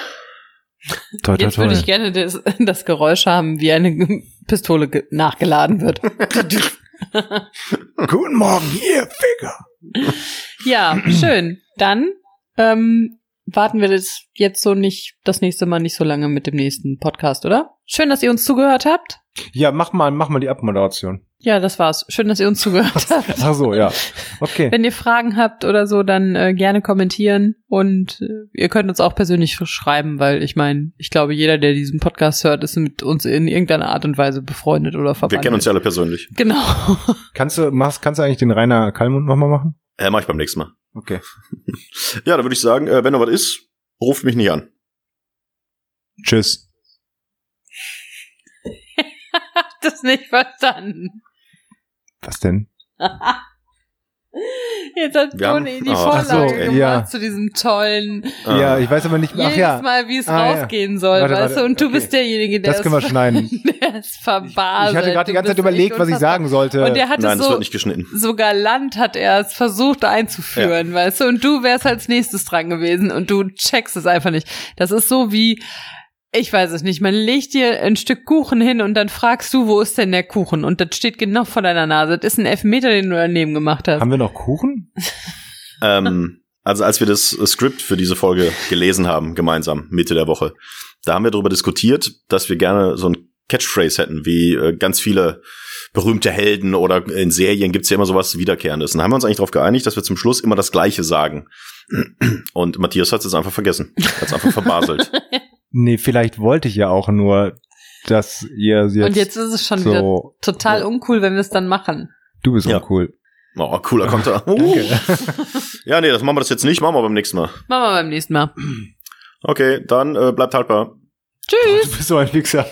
[SPEAKER 1] Toi, toi,
[SPEAKER 3] Jetzt würde ich gerne das, das Geräusch haben, wie eine Pistole ge- nachgeladen wird. [laughs]
[SPEAKER 1] Guten Morgen, ihr Ficker. [laughs]
[SPEAKER 3] ja, schön. Dann ähm, warten wir das jetzt so nicht, das nächste Mal nicht so lange mit dem nächsten Podcast, oder? Schön, dass ihr uns zugehört habt.
[SPEAKER 1] Ja, mach mal, mach mal die Abmoderation.
[SPEAKER 3] Ja, das war's. Schön, dass ihr uns zugehört [laughs] habt.
[SPEAKER 1] Ach so, ja. Okay.
[SPEAKER 3] Wenn ihr Fragen habt oder so, dann äh, gerne kommentieren und äh, ihr könnt uns auch persönlich schreiben, weil ich meine, ich glaube, jeder, der diesen Podcast hört, ist mit uns in irgendeiner Art und Weise befreundet oder verbandelt.
[SPEAKER 2] Wir kennen uns ja alle persönlich.
[SPEAKER 3] Genau. [laughs]
[SPEAKER 1] Kannst du, machst, kannst du eigentlich den Rainer Kallmund nochmal machen?
[SPEAKER 2] Äh, mach ich beim nächsten Mal.
[SPEAKER 1] Okay. [laughs]
[SPEAKER 2] Ja, dann würde ich sagen, äh, wenn noch was ist, ruft mich nicht an.
[SPEAKER 1] Tschüss.
[SPEAKER 3] das nicht verstanden.
[SPEAKER 1] Was denn? [laughs]
[SPEAKER 3] Jetzt hat
[SPEAKER 2] Wir haben-
[SPEAKER 3] Toni die
[SPEAKER 2] oh.
[SPEAKER 3] Vorlage
[SPEAKER 1] so,
[SPEAKER 3] gemacht
[SPEAKER 1] ja.
[SPEAKER 3] zu diesem tollen,
[SPEAKER 2] Ah.
[SPEAKER 1] Ja, ich weiß aber nicht, ach
[SPEAKER 3] jedes
[SPEAKER 1] ja.
[SPEAKER 3] Mal, wie es
[SPEAKER 1] Ah, ja.
[SPEAKER 3] rausgehen soll,
[SPEAKER 1] Warte,
[SPEAKER 3] weißt
[SPEAKER 1] warte,
[SPEAKER 3] du? Und du
[SPEAKER 1] okay.
[SPEAKER 3] bist derjenige, der
[SPEAKER 1] Das können wir
[SPEAKER 3] es- [laughs]
[SPEAKER 1] schneiden.
[SPEAKER 3] der ist verbaselt.
[SPEAKER 1] Ich hatte gerade die
[SPEAKER 3] Du
[SPEAKER 1] ganze Zeit überlegt, was ich sagen sollte.
[SPEAKER 3] Und der hat
[SPEAKER 2] Nein,
[SPEAKER 3] es
[SPEAKER 2] das
[SPEAKER 3] so,
[SPEAKER 2] wird nicht geschnitten.
[SPEAKER 3] so galant hat er es versucht einzuführen, weißt du? Und du wärst als nächstes dran gewesen und du checkst es einfach nicht. Das ist so wie, ich weiß es nicht, man legt dir ein Stück Kuchen hin und dann fragst du, wo ist denn der Kuchen? Und das steht genau vor deiner Nase. Das ist ein Elfmeter, den du daneben gemacht hast.
[SPEAKER 1] Haben wir noch Kuchen? [laughs]
[SPEAKER 2] ähm, also als wir das Skript für diese Folge gelesen haben, gemeinsam, Mitte der Woche, da haben wir darüber diskutiert, dass wir gerne so ein Catchphrase hätten, wie äh, ganz viele berühmte Helden oder in Serien gibt's ja immer sowas Wiederkehrendes. Und da haben wir uns eigentlich darauf geeinigt, dass wir zum Schluss immer das Gleiche sagen. Und Matthias hat es einfach vergessen. Hat es einfach verbaselt. [laughs]
[SPEAKER 1] Nee, vielleicht wollte ich ja auch nur, dass ihr jetzt,
[SPEAKER 3] und jetzt ist es schon wieder
[SPEAKER 1] so,
[SPEAKER 3] total uncool, wenn wir es dann machen.
[SPEAKER 1] du bist
[SPEAKER 2] Ja.
[SPEAKER 1] uncool.
[SPEAKER 2] Oh, cooler Konter. [laughs]
[SPEAKER 1] Danke. [laughs]
[SPEAKER 2] Ja, nee, das machen wir das jetzt nicht, machen wir beim nächsten Mal.
[SPEAKER 3] Machen wir beim nächsten Mal.
[SPEAKER 2] Okay, dann äh, bleibt haltbar.
[SPEAKER 3] Tschüss.
[SPEAKER 1] Du bist so ein Wichser.